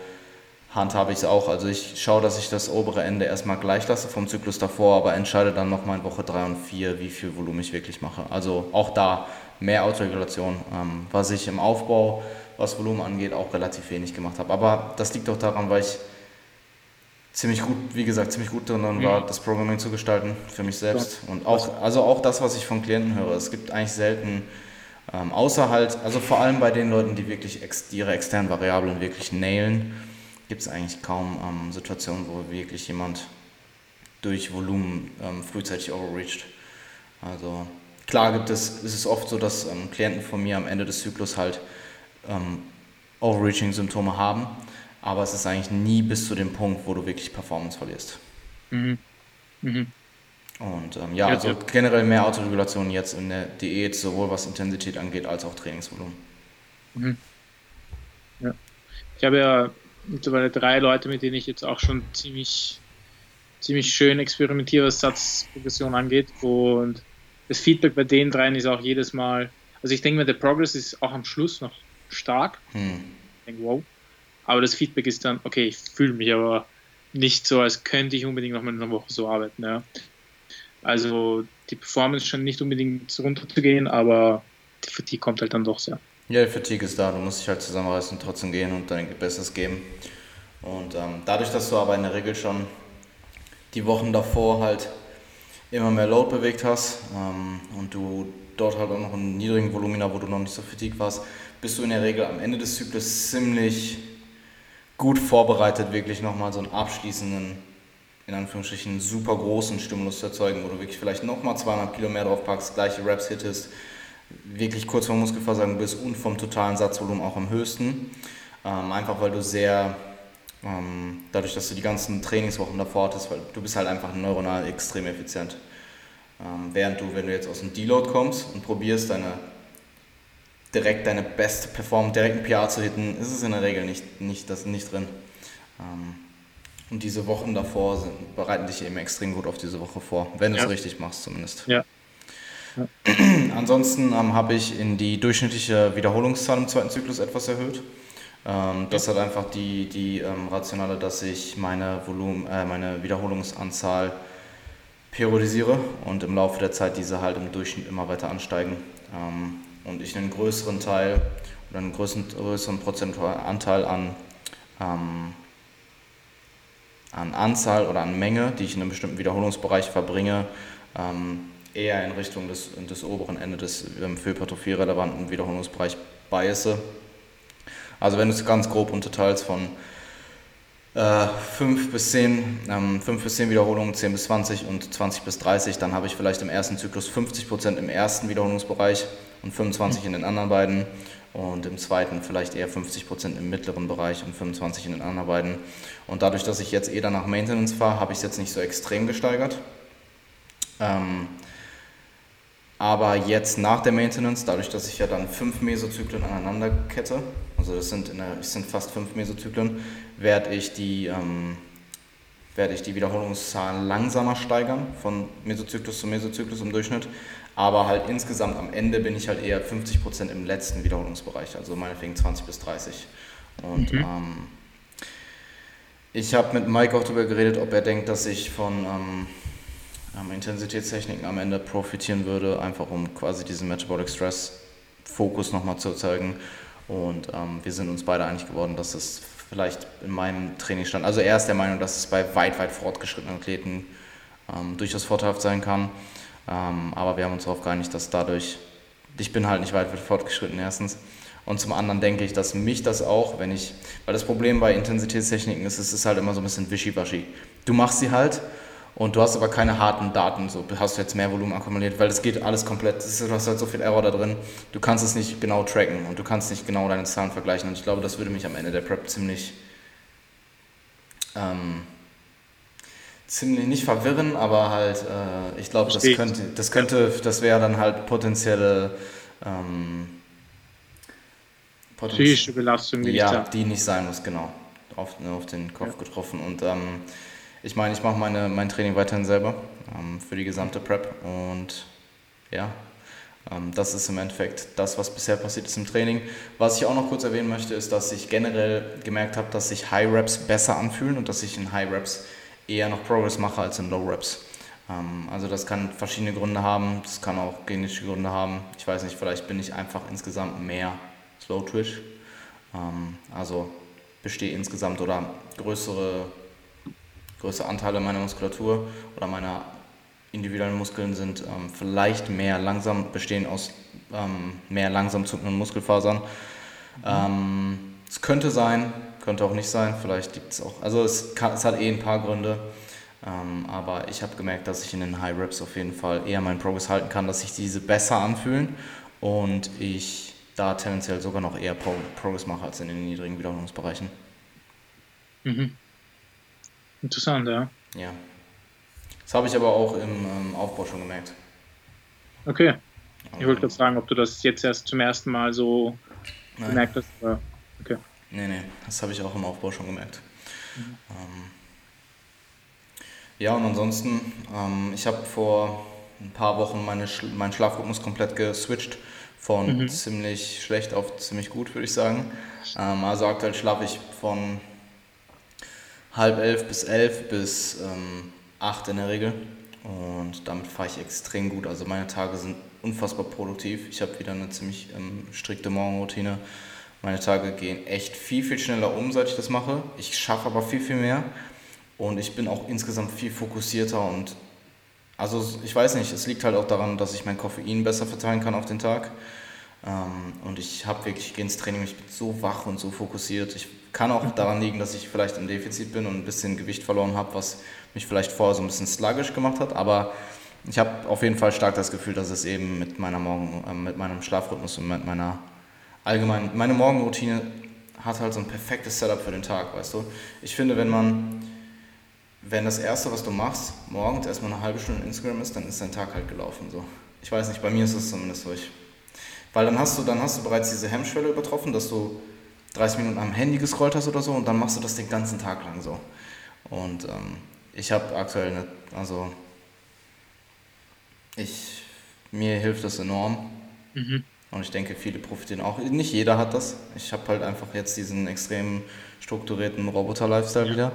handhabe ich es auch. Also ich schaue, dass ich das obere Ende erstmal gleich lasse vom Zyklus davor, aber entscheide dann nochmal in Woche 3 und 4, wie viel Volumen ich wirklich mache. Also auch da mehr Autoregulation, ähm, was ich im Aufbau, was Volumen angeht, auch relativ wenig gemacht habe. Aber das liegt auch daran, weil ich ziemlich gut, wie gesagt, ziemlich gut darin mhm. war, das Programming zu gestalten für mich selbst. Und auch, also auch das, was ich von Klienten höre. Es gibt eigentlich selten, ähm, außer halt, also vor allem bei den Leuten, die wirklich ex, ihre externen Variablen wirklich nailen, gibt es eigentlich kaum ähm, Situationen, wo wirklich jemand durch Volumen ähm, frühzeitig overreached. Also klar gibt es, ist es oft so, dass ähm, Klienten von mir am Ende des Zyklus halt ähm, Overreaching-Symptome haben aber es ist eigentlich nie bis zu dem Punkt, wo du wirklich Performance verlierst. Mhm. Mhm. Und ähm, ja, also generell mehr Autoregulation jetzt in der Diät, sowohl was Intensität angeht, als auch Trainingsvolumen. Mhm. Ja. Ich habe ja mittlerweile drei Leute, mit denen ich jetzt auch schon ziemlich, ziemlich schön experimentiere, was Satzprogression angeht. Und das Feedback bei den dreien ist auch jedes Mal, also ich denke mir, der Progress ist auch am Schluss noch stark. Hm. Ich denke, wow. Aber das Feedback ist dann, okay, ich fühle mich aber nicht so, als könnte ich unbedingt noch mal eine Woche so arbeiten. Ja. Also die Performance scheint nicht unbedingt runterzugehen, aber die Fatigue kommt halt dann doch sehr. Ja, die Fatigue ist da, du musst dich halt zusammenreißen und trotzdem gehen und dein Bestes geben. Und ähm, dadurch, dass du aber in der Regel schon die Wochen davor halt immer mehr Load bewegt hast ähm, und du dort halt auch noch einen niedrigen Volumina, wo du noch nicht so fatigue warst, bist du in der Regel am Ende des Zyklus ziemlich gut vorbereitet, wirklich nochmal so einen abschließenden, in Anführungsstrichen, super großen Stimulus zu erzeugen, wo du wirklich vielleicht nochmal 200 Kilo mehr drauf packst, gleiche Reps hittest, wirklich kurz vor Muskelversagen bist und vom totalen Satzvolumen auch am höchsten. Ähm, einfach weil du sehr, ähm, dadurch, dass du die ganzen Trainingswochen davor hattest, weil du bist halt einfach neuronal extrem effizient. Ähm, während du, wenn du jetzt aus dem Deload kommst und probierst, deine direkt deine beste Performance, direkt ein PR zu hitten, ist es in der Regel nicht, nicht, das nicht drin. Ähm, und diese Wochen davor sind, bereiten dich eben extrem gut auf diese Woche vor, wenn du es richtig machst zumindest. Ja. ja. Ansonsten ähm, habe ich in die durchschnittliche Wiederholungszahl im zweiten Zyklus etwas erhöht. Ähm, das ja. hat einfach die, die ähm, Rationale, dass ich meine, Volumen, äh, meine Wiederholungsanzahl periodisiere und im Laufe der Zeit diese halt im Durchschnitt immer weiter ansteigen. Ähm, und ich einen größeren Teil oder einen größeren, größeren Prozentanteil an, ähm, an Anzahl oder an Menge, die ich in einem bestimmten Wiederholungsbereich verbringe, ähm, eher in Richtung des, des oberen Ende des ähm, für Hypertrophie relevanten Wiederholungsbereich biase. Also wenn du es ganz grob unterteilst von äh, 5 bis 10, ähm, 5 bis 10 Wiederholungen, 10 bis 20 und 20 bis 30, dann habe ich vielleicht im ersten Zyklus 50% im ersten Wiederholungsbereich und 25 in den anderen beiden und im zweiten vielleicht eher 50% im mittleren Bereich und 25 in den anderen beiden. Und dadurch, dass ich jetzt eh dann nach Maintenance fahre, habe ich es jetzt nicht so extrem gesteigert. Ähm, aber jetzt nach der Maintenance, dadurch, dass ich ja dann fünf Mesozyklen aneinander kette, also das sind, in der, das sind fast fünf Mesozyklen, werde ich die ähm, werde ich die Wiederholungszahl langsamer steigern, von Mesozyklus zu Mesozyklus im Durchschnitt. Aber halt insgesamt am Ende bin ich halt eher 50% im letzten Wiederholungsbereich, also meinetwegen 20 bis 30. Und mhm. ähm, ich habe mit Mike auch darüber geredet, ob er denkt, dass ich von ähm, ähm, Intensitätstechniken am Ende profitieren würde, einfach um quasi diesen Metabolic Stress Fokus nochmal zu zeigen. Und ähm, wir sind uns beide einig geworden, dass es vielleicht in meinem Trainingsstand, also er ist der Meinung, dass es bei weit, weit fortgeschrittenen Athleten ähm, durchaus vorteilhaft sein kann. Ähm, aber wir haben uns darauf geeinigt, dass dadurch, ich bin halt nicht weit, fortgeschritten erstens. Und zum anderen denke ich, dass mich das auch, wenn ich, weil das Problem bei Intensitätstechniken ist, es ist halt immer so ein bisschen wischiwaschi. Du machst sie halt und du hast aber keine harten Daten, so hast du jetzt mehr Volumen akkumuliert, weil das geht alles komplett, du hast halt so viel Error da drin, du kannst es nicht genau tracken und du kannst nicht genau deine Zahlen vergleichen und ich glaube, das würde mich am Ende der Prep ziemlich, ähm, ziemlich nicht verwirren, aber halt, äh, ich glaube, das könnte, das könnte, das wäre dann halt potenzielle, ähm, potenzielle Belastung, die ja, nicht die nicht sein muss, genau, auf, auf den Kopf ja. getroffen. Und ähm, ich meine, ich mache meine, mein Training weiterhin selber ähm, für die gesamte Prep. Und ja, ähm, das ist im Endeffekt das, was bisher passiert ist im Training. Was ich auch noch kurz erwähnen möchte, ist, dass ich generell gemerkt habe, dass sich High Reps besser anfühlen und dass ich in High Reps eher noch Progress mache als in Low Reps. Ähm, also das kann verschiedene Gründe haben, das kann auch genetische Gründe haben. Ich weiß nicht, vielleicht bin ich einfach insgesamt mehr Slow Twitch. Ähm, also bestehe insgesamt oder größere größere Anteile meiner Muskulatur oder meiner individuellen Muskeln sind ähm, vielleicht mehr langsam, bestehen aus ähm, mehr langsam zuckenden Muskelfasern. Mhm. Es könnte sein, könnte auch nicht sein, vielleicht gibt es auch, also es, kann, es, hat eh ein paar Gründe, ähm, aber ich habe gemerkt, dass ich in den High Reps auf jeden Fall eher meinen Progress halten kann, dass sich diese besser anfühlen und ich da tendenziell sogar noch eher Progress mache als in den niedrigen Wiederholungsbereichen. Mhm. Interessant, ja. Ja. Das habe ich aber auch im ähm, Aufbau schon gemerkt. Okay. Ich wollte gerade fragen, ob du das jetzt erst zum ersten Mal so Nein. gemerkt hast. Okay. Nee, nee, das habe ich auch im Aufbau schon gemerkt. Mhm. Ähm, ja, und ansonsten, ähm, ich habe vor ein paar Wochen meine, meinen Schlafrhythmus komplett geswitcht von mhm. ziemlich schlecht auf ziemlich gut, würde ich sagen. Ähm, also aktuell schlafe ich von halb elf bis elf bis ähm, acht in der Regel. Und damit fahre ich extrem gut. Also meine Tage sind unfassbar produktiv. Ich habe wieder eine ziemlich ähm, strikte Morgenroutine. Meine Tage gehen echt viel, viel schneller um, seit ich das mache. Ich schaffe aber viel, viel mehr. Und ich bin auch insgesamt viel fokussierter und also ich weiß nicht, es liegt halt auch daran, dass ich mein Koffein besser verteilen kann auf den Tag. Ähm, und ich habe wirklich, ich gehe ins Training, ich bin so wach und so fokussiert. Ich kann auch daran liegen, dass ich vielleicht im Defizit bin und ein bisschen Gewicht verloren habe, was mich vielleicht vorher so ein bisschen sluggish gemacht hat. Aber ich habe auf jeden Fall stark das Gefühl, dass es eben mit meiner Morgen, äh, mit meinem Schlafrhythmus und mit meiner allgemeinen, meine Morgenroutine hat halt so ein perfektes Setup für den Tag, weißt du. Ich finde, wenn man, wenn das erste, was du machst, morgens erstmal eine halbe Stunde Instagram ist, dann ist dein Tag halt gelaufen, so. Ich weiß nicht, bei mir ist es zumindest so. Ich, weil dann hast du, dann hast du bereits diese Hemmschwelle übertroffen, dass du 30 Minuten am Handy gescrollt hast oder so und dann machst du das den ganzen Tag lang so. Und ähm, ich habe aktuell eine, also ich, mir hilft das enorm. Mhm. Und ich denke, viele profitieren auch. Nicht jeder hat das. Ich habe halt einfach jetzt diesen extrem strukturierten Roboter-Lifestyle wieder.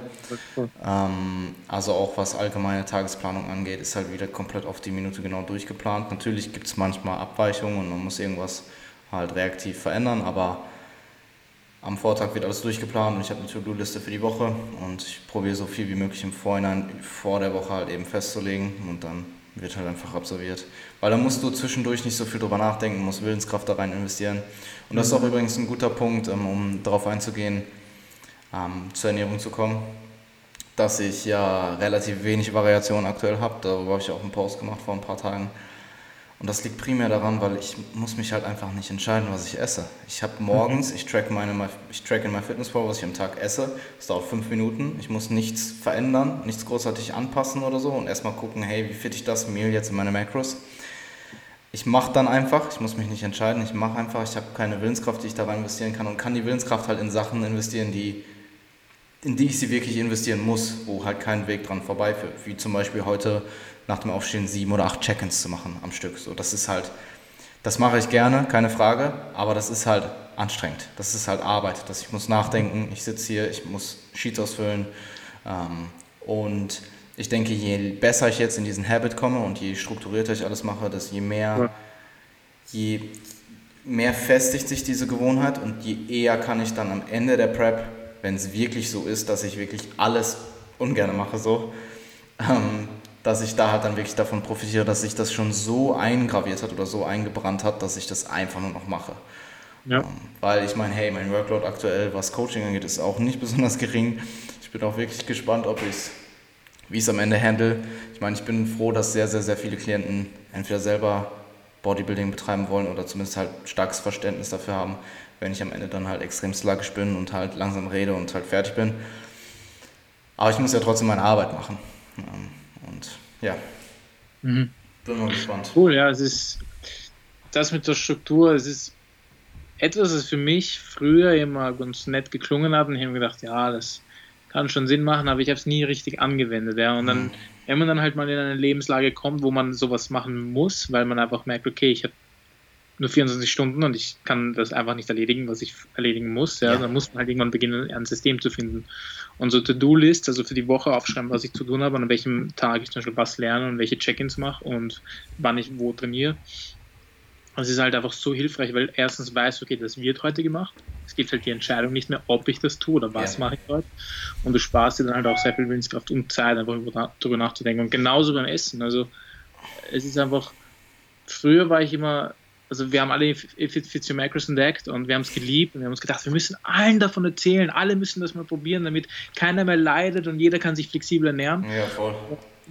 Cool. Ähm, also auch was allgemeine Tagesplanung angeht, ist halt wieder komplett auf die Minute genau durchgeplant. Natürlich gibt es manchmal Abweichungen und man muss irgendwas halt reaktiv verändern, aber am Vortag wird alles durchgeplant und ich habe eine To-Do-Liste für die Woche und ich probiere so viel wie möglich im Vorhinein vor der Woche halt eben festzulegen und dann wird halt einfach absolviert. Weil da musst du zwischendurch nicht so viel drüber nachdenken, musst Willenskraft da rein investieren. Und das ist auch übrigens ein guter Punkt, ähm, um darauf einzugehen, ähm, zur Ernährung zu kommen, dass ich ja relativ wenig Variation aktuell habe. Darüber habe ich auch einen Post gemacht vor ein paar Tagen. Und das liegt primär daran, weil ich muss mich halt einfach nicht entscheiden, was ich esse. Ich habe morgens, mhm. ich track meine, ich track in MyFitnessPal, was ich am Tag esse. Das dauert fünf Minuten. Ich muss nichts verändern, nichts großartig anpassen oder so und erstmal gucken, hey, wie fit ich das Mehl jetzt in meine Macros. Ich mache dann einfach, ich muss mich nicht entscheiden, ich mache einfach, ich habe keine Willenskraft, die ich da rein investieren kann und kann die Willenskraft halt in Sachen investieren, die, in die ich sie wirklich investieren muss, wo halt kein Weg dran vorbeiführt, wie zum Beispiel heute nach dem Aufstehen sieben oder acht Check-ins zu machen am Stück. So, das ist halt, das mache ich gerne, keine Frage, aber das ist halt anstrengend. Das ist halt Arbeit. Das, ich muss nachdenken, ich sitze hier, ich muss Sheets ausfüllen ähm, und ich denke, je besser ich jetzt in diesen Habit komme und je strukturierter ich alles mache, desto je mehr, ja. je mehr festigt sich diese Gewohnheit und je eher kann ich dann am Ende der Prep, wenn es wirklich so ist, dass ich wirklich alles ungern mache, so, ähm, dass ich da halt dann wirklich davon profitiere, dass sich das schon so eingraviert hat oder so eingebrannt hat, dass ich das einfach nur noch mache. Ja. Ähm, weil ich meine, hey, mein Workload aktuell, was Coaching angeht, ist auch nicht besonders gering. Ich bin auch wirklich gespannt, ob ich es wie ich es am Ende handle. Ich meine, ich bin froh, dass sehr, sehr, sehr viele Klienten entweder selber Bodybuilding betreiben wollen oder zumindest halt starkes Verständnis dafür haben, wenn ich am Ende dann halt extrem sluggish bin und halt langsam rede und halt fertig bin. Aber ich muss ja trotzdem meine Arbeit machen. Ähm, und ja, mhm. bin mal gespannt. Cool, ja, es ist das mit der Struktur, es ist etwas, das für mich früher immer ganz nett geklungen hat und ich habe mir gedacht, ja, das kann schon Sinn machen, aber ich habe es nie richtig angewendet. Ja. Und dann, mhm. wenn man dann halt mal in eine Lebenslage kommt, wo man sowas machen muss, weil man einfach merkt, okay, ich habe nur 24 Stunden und ich kann das einfach nicht erledigen, was ich erledigen muss. Ja, ja. dann muss man halt irgendwann beginnen, ein System zu finden. Und so To-Do-List, also für die Woche aufschreiben, was ich zu tun habe, an welchem Tag ich zum Beispiel was lerne und welche Check-ins mache und wann ich wo trainiere. Und es ist halt einfach so hilfreich, weil erstens weiß, okay, das wird heute gemacht. Es gibt halt die Entscheidung nicht mehr, ob ich das tue oder was ja. mache ich heute. Und du sparst dir dann halt auch sehr viel Willenskraft und Zeit, einfach darüber nachzudenken. Und genauso beim Essen. Also es ist einfach, früher war ich immer, also wir haben alle If It Fits Your Macros entdeckt und wir haben es geliebt und wir haben uns gedacht, wir müssen allen davon erzählen, alle müssen das mal probieren, damit keiner mehr leidet und jeder kann sich flexibel ernähren. Ja, voll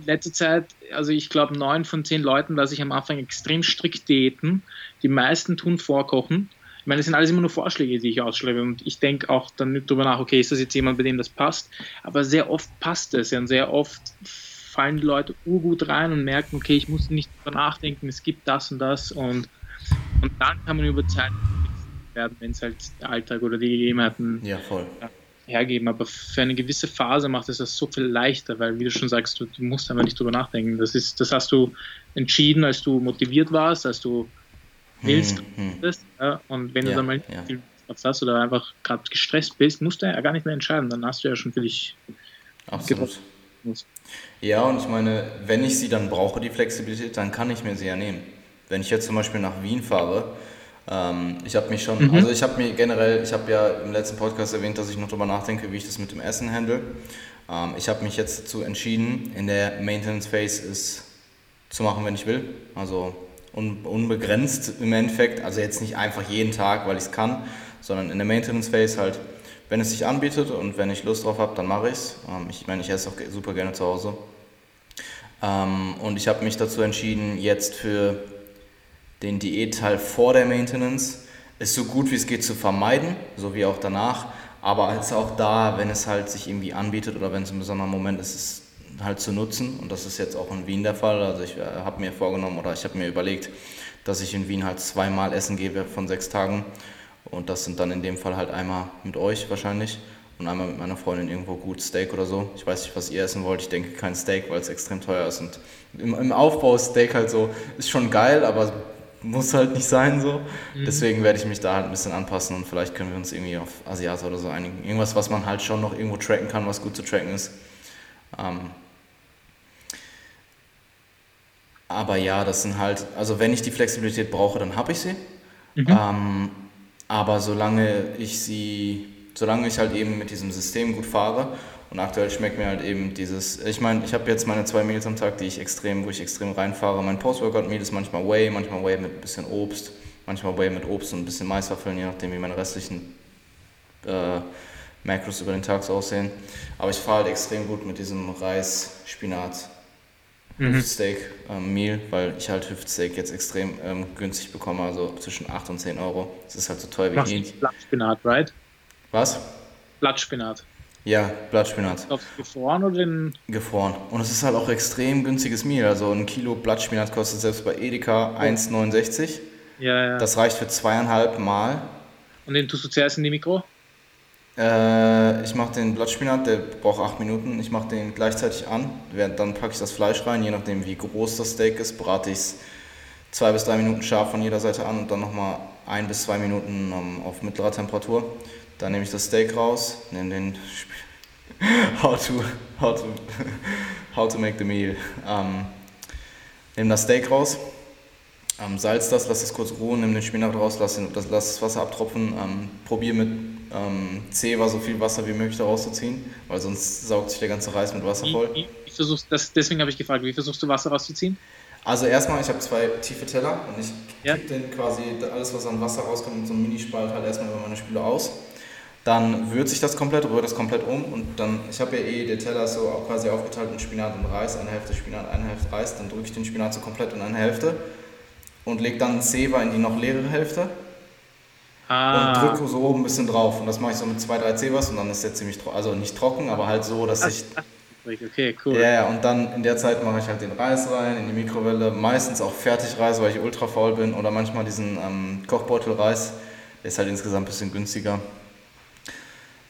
letzte Zeit, also ich glaube, neun von zehn Leuten lasse ich am Anfang extrem strikt diäten. Die meisten tun vorkochen. Ich meine, das sind alles immer nur Vorschläge, die ich ausschreibe. Und ich denke auch dann nicht drüber nach, okay, ist das jetzt jemand, bei dem das passt? Aber sehr oft passt es. Ja, und sehr oft fallen die Leute urgut rein und merken, okay, ich muss nicht drüber nachdenken, es gibt das und das. Und, und dann kann man über Zeit werden, wenn es halt der Alltag oder die Gegebenheiten ja, voll. Ja, hergeben, aber für eine gewisse Phase macht es das so viel leichter, weil, wie du schon sagst, du, du musst einfach nicht drüber nachdenken. Das, ist, das hast du entschieden, als du motiviert warst, als du willst. Hm, hm. Ja, und wenn ja, du dann mal ja. viel hast oder einfach gerade gestresst bist, musst du ja gar nicht mehr entscheiden. Dann hast du ja schon für dich Absolut. Ja, und ich meine, wenn ich sie dann brauche, die Flexibilität, dann kann ich mir sie ja nehmen. Wenn ich jetzt zum Beispiel nach Wien fahre, ähm, ich habe mich schon, mhm. also ich habe mir generell, ich habe ja im letzten Podcast erwähnt, dass ich noch darüber nachdenke, wie ich das mit dem Essen handle. Ähm, ich habe mich jetzt dazu entschieden, in der Maintenance Phase es zu machen, wenn ich will. Also un unbegrenzt im Endeffekt, also jetzt nicht einfach jeden Tag, weil ich es kann, sondern in der Maintenance Phase halt, wenn es sich anbietet und wenn ich Lust drauf habe, dann mache ich's. ähm, ich. Ich meine, ich esse auch super gerne zu Hause. Ähm, und ich habe mich dazu entschieden, jetzt für den Diätteil vor der Maintenance ist so gut wie es geht zu vermeiden, so wie auch danach. Aber als auch da, wenn es halt sich irgendwie anbietet oder wenn es ein besonderer Moment ist, ist es halt zu nutzen. Und das ist jetzt auch in Wien der Fall. Also ich äh, habe mir vorgenommen oder ich habe mir überlegt, dass ich in Wien halt zweimal essen gebe von sechs Tagen. Und das sind dann in dem Fall halt einmal mit euch wahrscheinlich und einmal mit meiner Freundin irgendwo gut Steak oder so. Ich weiß nicht, was ihr essen wollt. Ich denke kein Steak, weil es extrem teuer ist. Und im, im Aufbau Steak halt so ist schon geil, aber muss halt nicht sein so. Mhm. Deswegen werde ich mich da halt ein bisschen anpassen und vielleicht können wir uns irgendwie auf Asiate oder so einigen. Irgendwas, was man halt schon noch irgendwo tracken kann, was gut zu tracken ist. Ähm aber ja, das sind halt, also wenn ich die Flexibilität brauche, dann habe ich sie. Mhm. Ähm aber solange ich sie, solange ich halt eben mit diesem System gut fahre und aktuell schmeckt mir halt eben dieses, ich meine, ich habe jetzt meine zwei Meals am Tag, die ich extrem, wo ich extrem reinfahre. Mein Post-Workout-Meal ist manchmal Whey, manchmal Whey mit ein bisschen Obst, manchmal Whey mit Obst und ein bisschen Maiswaffeln, je nachdem wie meine restlichen äh, Macros über den Tag aussehen. Aber ich fahre halt extrem gut mit diesem Reis, Spinat, mhm. Hüftsteak ähm, Meal, weil ich halt Hüftsteak jetzt extrem ähm, günstig bekomme, also zwischen 8 und 10 Euro. Das ist halt so teuer wie nie. Blattspinat, right? Was? Blattspinat. Ja, Blattspinat. Auf gefroren oder in. Gefroren. Und es ist halt auch extrem günstiges Mehl. Also ein Kilo Blattspinat kostet selbst bei Edeka oh. 1,69. Ja, ja. Das reicht für zweieinhalb Mal. Und den tust du zuerst in die Mikro? Äh, ich mache den Blattspinat, der braucht 8 Minuten. Ich mache den gleichzeitig an. Dann packe ich das Fleisch rein, je nachdem wie groß das Steak ist, brate ich es 2 bis 3 Minuten scharf von jeder Seite an und dann nochmal 1 bis 2 Minuten um, auf mittlerer Temperatur. Dann nehme ich das Steak raus, nehme den how to, how to, how to make the meal. Ähm, nehme das Steak raus, ähm, salz das, lass es kurz ruhen, nimm den Spinat raus, lass, den, das, lass das Wasser abtropfen, ähm, probier mit ähm, Zewa so viel Wasser wie möglich daraus zu ziehen, weil sonst saugt sich der ganze Reis mit Wasser voll. Wie, wie versuchst, das, deswegen habe ich gefragt, wie versuchst du Wasser rauszuziehen? Also erstmal, ich habe zwei tiefe Teller und ich ja. kippe den quasi alles, was an Wasser rauskommt, mit so einem Minispalt halt erstmal über meine Spüle aus. Dann würze ich das komplett, rühre das komplett um und dann, ich habe ja eh, der Teller so quasi aufgeteilt in Spinat und Reis, eine Hälfte Spinat, eine Hälfte Reis, dann drücke ich den Spinat so komplett in eine Hälfte und lege dann Zewa in die noch leere Hälfte ah. und drücke so oben ein bisschen drauf. Und das mache ich so mit zwei, drei Zebas und dann ist der ziemlich trocken, also nicht trocken, aber halt so, dass ich. Okay, cool. Ja, ja, und dann in der Zeit mache ich halt den Reis rein, in die Mikrowelle, meistens auch Fertigreis, weil ich ultra faul bin, oder manchmal diesen ähm, Kochbeutelreis, der ist halt insgesamt ein bisschen günstiger.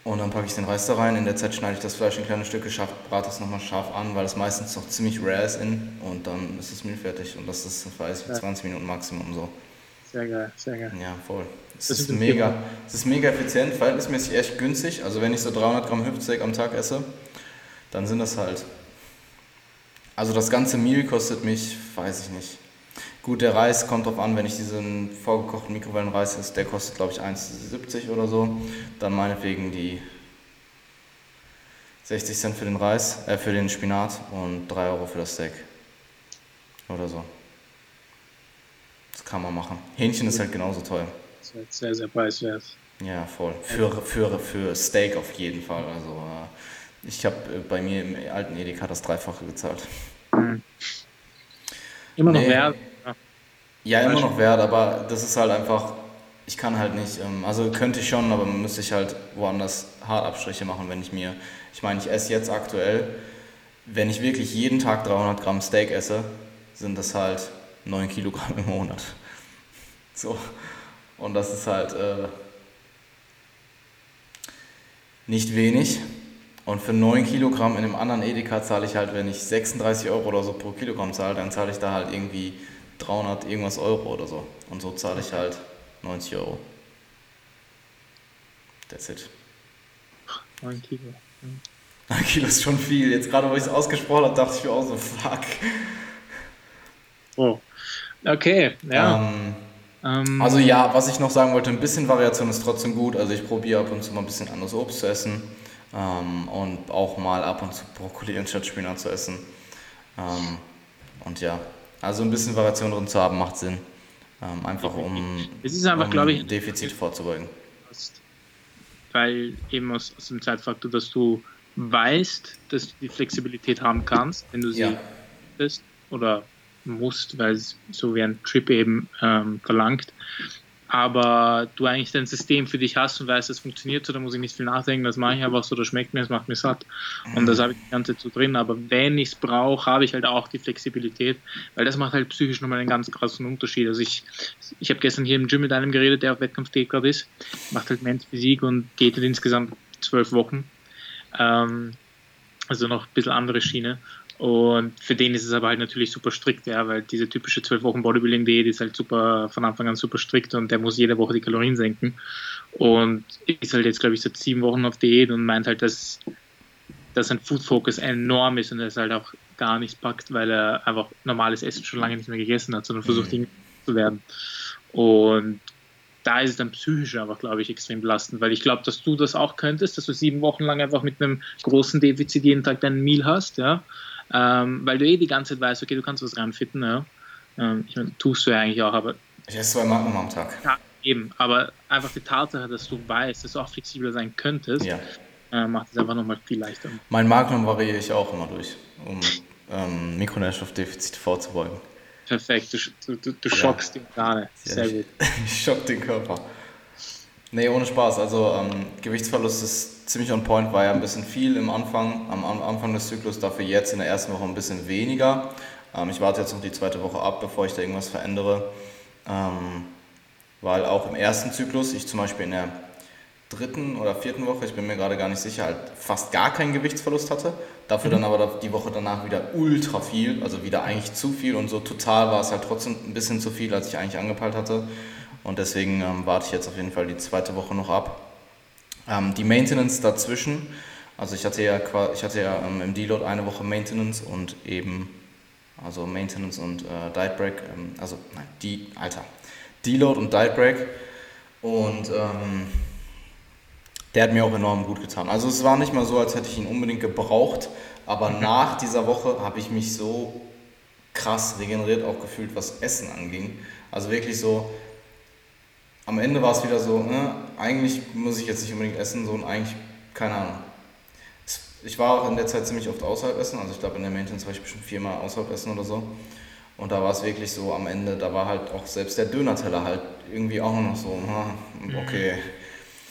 Und dann packe ich den Reis da rein. In der Zeit schneide ich das Fleisch in kleine Stücke, scharf, brate es nochmal scharf an, weil es meistens noch ziemlich rare ist in. Und dann ist das Mehl fertig. Und das ist, weiß ich, 20 Minuten Maximum so. Sehr geil, sehr geil. Ja, voll. Es ist, mega, es ist mega effizient, verhältnismäßig echt günstig. Also wenn ich so 300 Gramm Hüftsteak am Tag esse, dann sind das halt... Also das ganze Mehl kostet mich, weiß ich nicht, Gut, der Reis kommt drauf an, wenn ich diesen vorgekochten Mikrowellenreis ist, der kostet glaube ich 1,70 oder so. Dann meinetwegen die 60 Cent für den Reis, äh, für den Spinat und 3 Euro für das Steak. Oder so. Das kann man machen. Hähnchen ist halt genauso teuer. Das ist halt sehr, sehr preiswert. Ja, voll. Für, für, für Steak auf jeden Fall. Also äh, ich habe äh, bei mir im alten Edeka das Dreifache gezahlt. Mhm. Immer noch nee. wert. Ja, immer noch wert, aber das ist halt einfach, ich kann halt nicht, ähm, also könnte ich schon, aber müsste ich halt woanders hart Abstriche machen, wenn ich mir, ich meine, ich esse jetzt aktuell, wenn ich wirklich jeden Tag 300 Gramm Steak esse, sind das halt 9 Kilogramm im Monat. So, und das ist halt äh, nicht wenig. Und für 9 Kilogramm in einem anderen Edeka zahle ich halt, wenn ich 36 Euro oder so pro Kilogramm zahle, dann zahle ich da halt irgendwie 300 irgendwas Euro oder so. Und so zahle ich halt 90 Euro. That's it. 9 Kilo. 9 Kilo ist schon viel. Jetzt gerade, wo ich es ausgesprochen habe, dachte ich mir auch so, fuck. Oh. Okay, ja. Ähm, ähm, also ja, was ich noch sagen wollte, ein bisschen Variation ist trotzdem gut. Also ich probiere ab und zu mal ein bisschen anderes Obst zu essen. Ähm, und auch mal ab und zu Brokkoli anstatt Spinat zu essen. Ähm, und ja, also ein bisschen Variation drin zu haben, macht Sinn. Ähm, einfach um, es ist einfach, um ich, Defizit vorzubeugen. Weil eben aus, aus, dem Zeitfaktor, dass du weißt, dass du die Flexibilität haben kannst, wenn du sie ja. bist oder musst, weil es so wie ein Trip eben ähm, verlangt aber du eigentlich dein System für dich hast und weißt, es funktioniert so, da muss ich nicht viel nachdenken, das mache ich einfach so, das schmeckt mir, das macht mir satt. Und das habe ich die ganze Zeit so drin. Aber wenn ich es brauche, habe ich halt auch die Flexibilität, weil das macht halt psychisch nochmal einen ganz krassen Unterschied. Also ich, ich habe gestern hier im Gym mit einem geredet, der auf Wettkampfdiät gerade ist, macht halt Men's Physik und geht in insgesamt zwölf Wochen. Ähm, also noch ein bisschen andere Schiene. Und für den ist es aber halt natürlich super strikt, ja, weil diese typische 12 Wochen Bodybuilding-Diät ist halt super, von Anfang an super strikt und der muss jede Woche die Kalorien senken. Und ist halt jetzt, glaube ich, seit sieben Wochen auf Diät und meint halt, dass, dass sein Food Focus enorm ist und er es halt auch gar nichts packt, weil er einfach normales Essen schon lange nicht mehr gegessen hat, sondern versucht, mhm. zu werden. Und da ist es dann psychisch einfach, glaube ich, extrem belastend, weil ich glaube, dass du das auch könntest, dass du sieben Wochen lang einfach mit einem großen Defizit jeden Tag deinen Meal hast, ja, ähm, weil du eh die ganze Zeit weißt, okay, du kannst was reinfitten, ja. Ähm, ich meine, tust du ja eigentlich auch, aber. Ich esse zwei Magnum am Tag. Ja, eben, aber einfach die Tatsache, dass du weißt, dass du auch flexibler sein könntest, ja. äh, macht es einfach nochmal viel leichter. Mein Magnum variiere ich auch immer durch, um ähm, Mikronährstoffdefizite vorzubeugen. Perfekt, du, du, du, schockst ja. die Organe. Sehr gut. Ich schock den Körper. Nee, ohne Spaß. Also ähm, Gewichtsverlust ist ziemlich on point, war ja ein bisschen viel im Anfang, am Anfang des Zyklus, dafür jetzt in der ersten Woche ein bisschen weniger. Ähm, ich warte jetzt noch die zweite Woche ab, bevor ich da irgendwas verändere. Ähm, weil auch im ersten Zyklus ich zum Beispiel in der dritten oder vierten Woche, ich bin mir gerade gar nicht sicher, halt fast gar keinen Gewichtsverlust hatte. Dafür mhm. dann aber die Woche danach wieder ultra viel, also wieder eigentlich zu viel und so total war es halt trotzdem ein bisschen zu viel, als ich eigentlich angepeilt hatte. Und deswegen ähm, warte ich jetzt auf jeden Fall die zweite Woche noch ab. Ähm, die Maintenance dazwischen, also ich hatte ja, ich hatte ja ähm, im Deload eine Woche Maintenance und eben, also Maintenance und äh, Diet Break, ähm, also nein, die, Alter, Deload und Diet Break und ähm, der hat mir auch enorm gut getan. Also es war nicht mal so, als hätte ich ihn unbedingt gebraucht, aber mhm. nach dieser Woche habe ich mich so krass regeneriert auch gefühlt, was Essen anging. Also wirklich so, am Ende war es wieder so, ne, eigentlich muss ich jetzt nicht unbedingt essen, so und eigentlich, keine Ahnung. Ich war auch in der Zeit ziemlich oft außerhalb essen, also ich glaube in der Maintenance war ich bestimmt viermal außerhalb essen oder so. Und da war es wirklich so am Ende, da war halt auch selbst der Dönerteller halt irgendwie auch noch so, okay.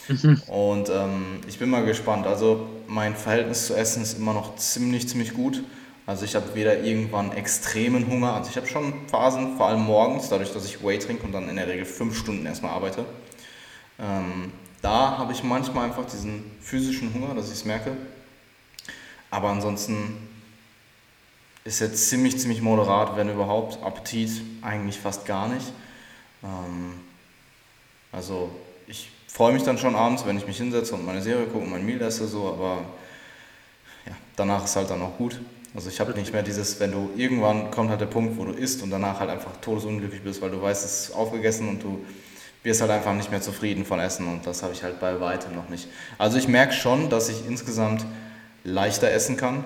Mhm. Und ähm, ich bin mal gespannt. Also mein Verhältnis zu Essen ist immer noch ziemlich, ziemlich gut. Also ich habe weder irgendwann extremen Hunger, also ich habe schon Phasen, vor allem morgens, dadurch, dass ich Whey trinke und dann in der Regel fünf Stunden erstmal arbeite. Ähm, da habe ich manchmal einfach diesen physischen Hunger, dass ich es merke. Aber ansonsten ist jetzt ziemlich, ziemlich moderat, wenn überhaupt. Appetit eigentlich fast gar nicht. Ähm, also ich freue mich dann schon abends, wenn ich mich hinsetze und meine Serie gucke und mein Meal esse, so, aber ja, danach ist halt dann auch gut. Also ich habe nicht mehr dieses, wenn du irgendwann kommt halt der Punkt, wo du isst und danach halt einfach todesunglücklich bist, weil du weißt, es ist aufgegessen und du wirst halt einfach nicht mehr zufrieden von Essen und das habe ich halt bei weitem noch nicht. Also ich merke schon, dass ich insgesamt leichter essen kann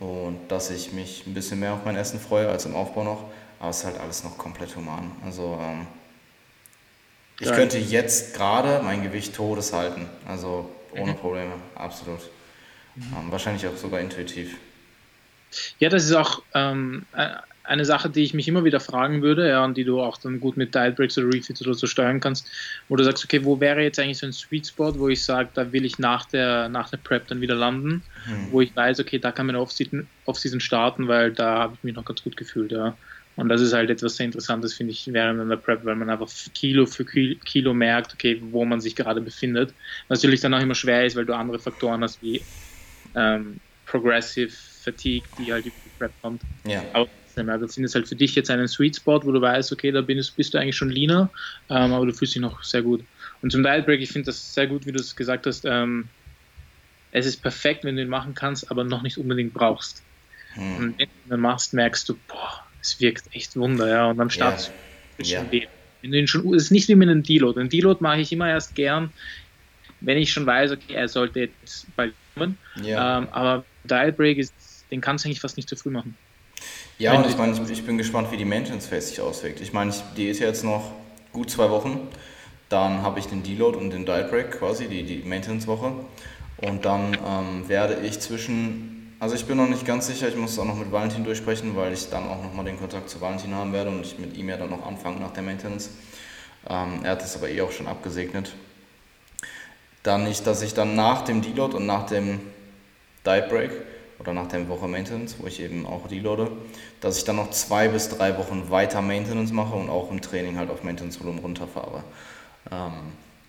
und dass ich mich ein bisschen mehr auf mein Essen freue als im Aufbau noch, aber es ist halt alles noch komplett human. Also ähm, ich ja. könnte jetzt gerade mein Gewicht todes halten, also ohne mhm. Probleme, absolut. Mhm. Ähm, wahrscheinlich auch sogar intuitiv. Ja, das ist auch ähm, äh, eine Sache, die ich mich immer wieder fragen würde, ja, und die du auch dann gut mit Diet Breaks oder Refits oder so steuern kannst, wo du sagst, okay, wo wäre jetzt eigentlich so ein Sweet Spot, wo ich sage, da will ich nach der, nach der Prep dann wieder landen, hm. wo ich weiß, okay, da kann man Off-Season Off starten, weil da habe ich mich noch ganz gut gefühlt, ja. Und das ist halt etwas sehr Interessantes, finde ich, während einer Prep, weil man einfach Kilo für Kilo merkt, okay, wo man sich gerade befindet. Was natürlich dann auch immer schwer ist, weil du andere Faktoren hast wie ähm, Progressive Fatigue, die halt über die Prep kommt. Ja. Aber also sind es halt für dich jetzt einen Sweet Spot, wo du weißt, okay, da bist, bist du eigentlich schon leaner, ähm, aber du fühlst dich noch sehr gut. Und zum Diet Break, ich finde das sehr gut, wie du es gesagt hast. Ähm, es ist perfekt, wenn du ihn machen kannst, aber noch nicht unbedingt brauchst. Hm. Und wenn du ihn machst, merkst du, boah, es wirkt echt Wunder, ja. Und. Wenn du ihn schon, es ist nicht wie mit einem Deload. Ein Deload mache ich immer erst gern, wenn ich schon weiß, okay, er sollte jetzt bald kommen. Yeah. Ähm, aber Diet Break ist, den kannst du eigentlich fast nicht zu früh machen. Ja, wenn und ich meine, ich, ich, bin gespannt, wie die Maintenance Phase sich auswirkt. Ich meine, die ist ja jetzt noch gut zwei Wochen. Dann habe ich den Deload und den Diet Break quasi, die, die Maintenance-Woche. Und dann ähm, werde ich zwischen also ich bin noch nicht ganz sicher, ich muss es auch noch mit Valentin durchsprechen, weil ich dann auch nochmal den Kontakt zu Valentin haben werde und ich mit ihm ja dann noch anfange nach der Maintenance. Ähm, er hat es aber eh auch schon abgesegnet. Dann nicht, dass ich dann nach dem Deload und nach dem Diet Break oder nach der Woche Maintenance, wo ich eben auch deloade, dass ich dann noch zwei bis drei Wochen weiter Maintenance mache und auch im Training halt auf Maintenance-Volumen runterfahre. Ähm,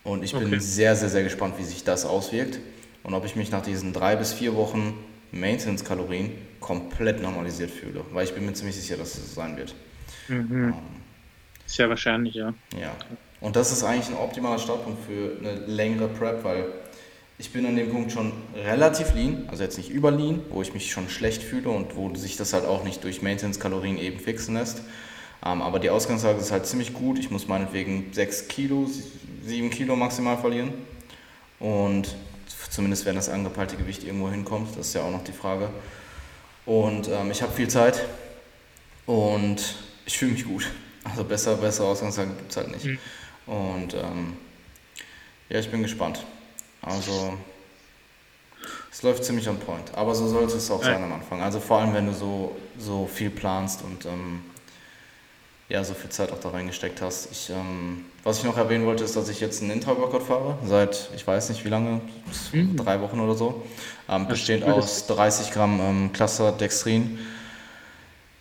und ich bin okay. sehr, sehr, sehr gespannt, wie sich das auswirkt und ob ich mich nach diesen drei bis vier Wochen Maintenance-Kalorien komplett normalisiert fühle. Weil ich bin mir ziemlich sicher, dass es so sein wird. Mhm. Ähm, Sehr wahrscheinlich, ja. Ja. Und das ist eigentlich ein optimaler Startpunkt für eine längere Prep, weil ich bin an dem Punkt schon relativ lean, also jetzt nicht über lean, wo ich mich schon schlecht fühle und wo sich das halt auch nicht durch Maintenance-Kalorien eben fixen lässt. Ähm, aber die Ausgangslage ist halt ziemlich gut. Ich muss meinetwegen 6 Kilo, 7 Kilo maximal verlieren. Und Zumindest wenn das angepeilte Gewicht irgendwo hinkommt, das ist ja auch noch die Frage. Und ähm, ich habe viel Zeit und ich fühle mich gut. Also besser, besser Ausgangslage gibt es halt nicht. Mhm. Und ähm, ja, ich bin gespannt. Also es läuft ziemlich on point. Aber so sollte es auch sein am Anfang. Also vor allem, wenn du so, so viel planst und ähm, ja, so viel Zeit auch da reingesteckt hast. Ich, ähm, was ich noch erwähnen wollte, ist, dass ich jetzt einen Intra-Workout fahre, seit ich weiß nicht wie lange, mhm. drei Wochen oder so. Ähm, besteht aus 30 Gramm ähm, Cluster Dextrin.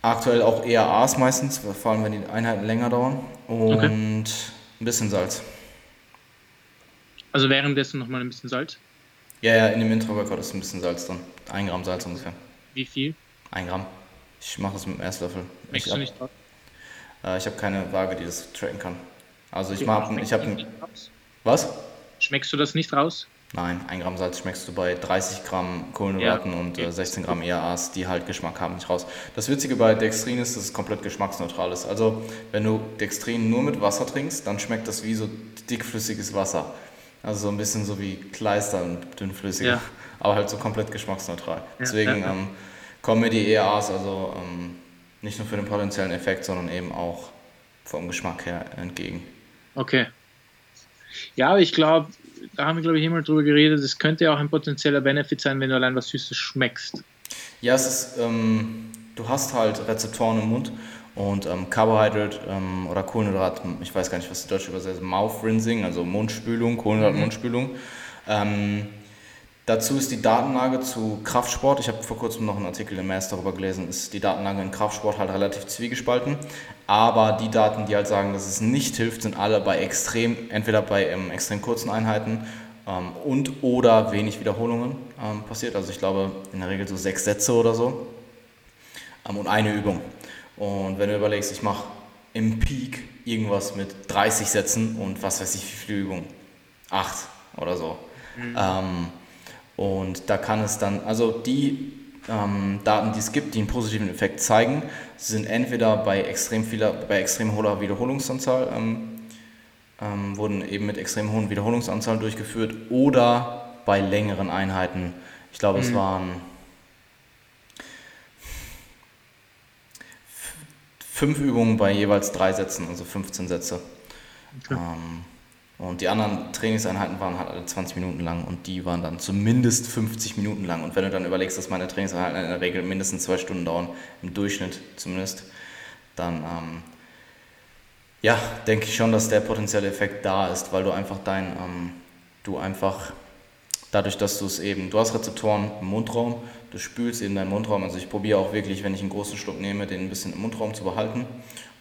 Aktuell auch eher A's meistens, vor allem wenn die Einheiten länger dauern. Und okay. ein bisschen Salz. Also währenddessen nochmal ein bisschen Salz? Ja, ja, in dem Intro-Workout ist ein bisschen Salz drin. Ein Gramm Salz ungefähr. Wie viel? Ein Gramm. Ich mache das mit einem Esslöffel. Schmeckst du nicht drauf? Äh, ich habe keine Waage, die das tracken kann. Also ich mache, ich habe Was? Schmeckst du das nicht raus? Nein, ein Gramm Salz schmeckst du bei 30 Gramm Kohlenhydraten ja. und äh, 16 Gramm ERAs, die halt Geschmack haben, nicht raus. Das Witzige bei Dextrin ist, dass es komplett geschmacksneutral ist. Also wenn du Dextrin nur mit Wasser trinkst, dann schmeckt das wie so dickflüssiges Wasser. Also so ein bisschen so wie Kleister und dünnflüssig, ja. aber halt so komplett geschmacksneutral. Ja, Deswegen ähm, kommen mir die ERAs also ähm, nicht nur für den potenziellen Effekt, sondern eben auch vom Geschmack her entgegen. Okay. Ja, ich glaube, da haben wir, glaube ich, immer drüber geredet, es könnte ja auch ein potenzieller Benefit sein, wenn du allein was Süßes schmeckst. Ja, es ist, ähm, du hast halt Rezeptoren im Mund und ähm, Carbohydrate ähm, oder Kohlenhydrat, ich weiß gar nicht, was die deutsche übersetzt, Mouth Rinsing, also Mundspülung, Kohlenhydrat-Mundspülung. Mhm. Ähm, dazu ist die Datenlage zu Kraftsport, ich habe vor kurzem noch einen Artikel im Mass darüber gelesen, ist die Datenlage in Kraftsport halt relativ zwiegespalten. Aber die Daten, die halt sagen, dass es nicht hilft, sind alle bei extrem, entweder bei ähm, extrem kurzen Einheiten ähm, und oder wenig Wiederholungen ähm, passiert. Also ich glaube in der Regel so sechs Sätze oder so ähm, und eine Übung. Und wenn du überlegst, ich mache im Peak irgendwas mit 30 Sätzen und was weiß ich, wie viele Übungen? Acht oder so. Mhm. Ähm, und da kann es dann, also die ähm, Daten, die es gibt, die einen positiven Effekt zeigen, sind entweder bei extrem vieler, bei extrem hoher Wiederholungsanzahl, ähm, ähm, wurden eben mit extrem hohen Wiederholungsanzahlen durchgeführt oder bei längeren Einheiten. Ich glaube, mhm. es waren fünf Übungen bei jeweils drei Sätzen, also 15 Sätze. Okay. Und die anderen Trainingseinheiten waren halt alle 20 Minuten lang und die waren dann zumindest 50 Minuten lang. Und wenn du dann überlegst, dass meine Trainingseinheiten in der Regel mindestens zwei Stunden dauern, im Durchschnitt zumindest, dann ähm, ja, denke ich schon, dass der potenzielle Effekt da ist, weil du einfach dein, ähm, du einfach dadurch, dass du es eben, du hast Rezeptoren im Mundraum, du spülst eben deinen Mundraum. Also ich probiere auch wirklich, wenn ich einen großen Schluck nehme, den ein bisschen im Mundraum zu behalten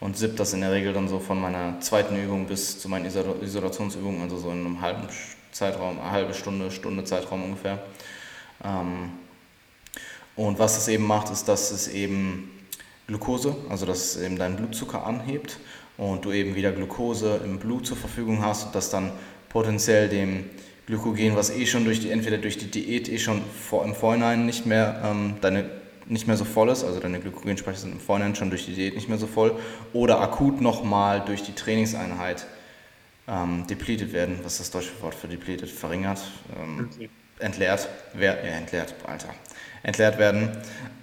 und sipp das in der Regel dann so von meiner zweiten Übung bis zu meinen Isolationsübungen, also so in einem halben Zeitraum, eine halbe Stunde, Stunde Zeitraum ungefähr. Ähm, und was es eben macht, ist, dass es eben Glucose, also dass es eben deinen Blutzucker anhebt und du eben wieder Glucose im Blut zur Verfügung hast und das dann potenziell dem Glykogen, was eh schon durch die, entweder durch die Diät eh schon vor, im Vorhinein nicht mehr ähm, deine nicht mehr so voll ist, also deine Glykogenspeicher sind im Vorhinein schon durch die Diät nicht mehr so voll, oder akut nochmal durch die Trainingseinheit ähm, depleted werden, was ist das deutsche Wort für depleted, verringert, ähm, entleert, wer, ja, entleert, Alter, entleert werden,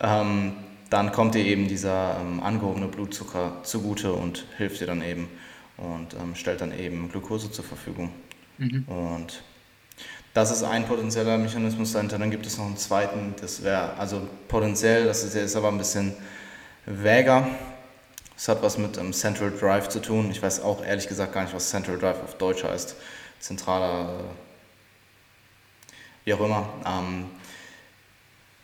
ähm, dann kommt dir eben dieser ähm, angehobene Blutzucker zugute und hilft dir dann eben und ähm, stellt dann eben Glucose zur Verfügung. Mhm. Und das ist ein potenzieller Mechanismus dahinter. Dann gibt es noch einen zweiten, das wäre, also potenziell, das ist jetzt aber ein bisschen wäger. Das hat was mit ähm, Central Drive zu tun. Ich weiß auch ehrlich gesagt gar nicht, was Central Drive auf Deutsch heißt. Zentraler, äh, wie auch immer. Ähm,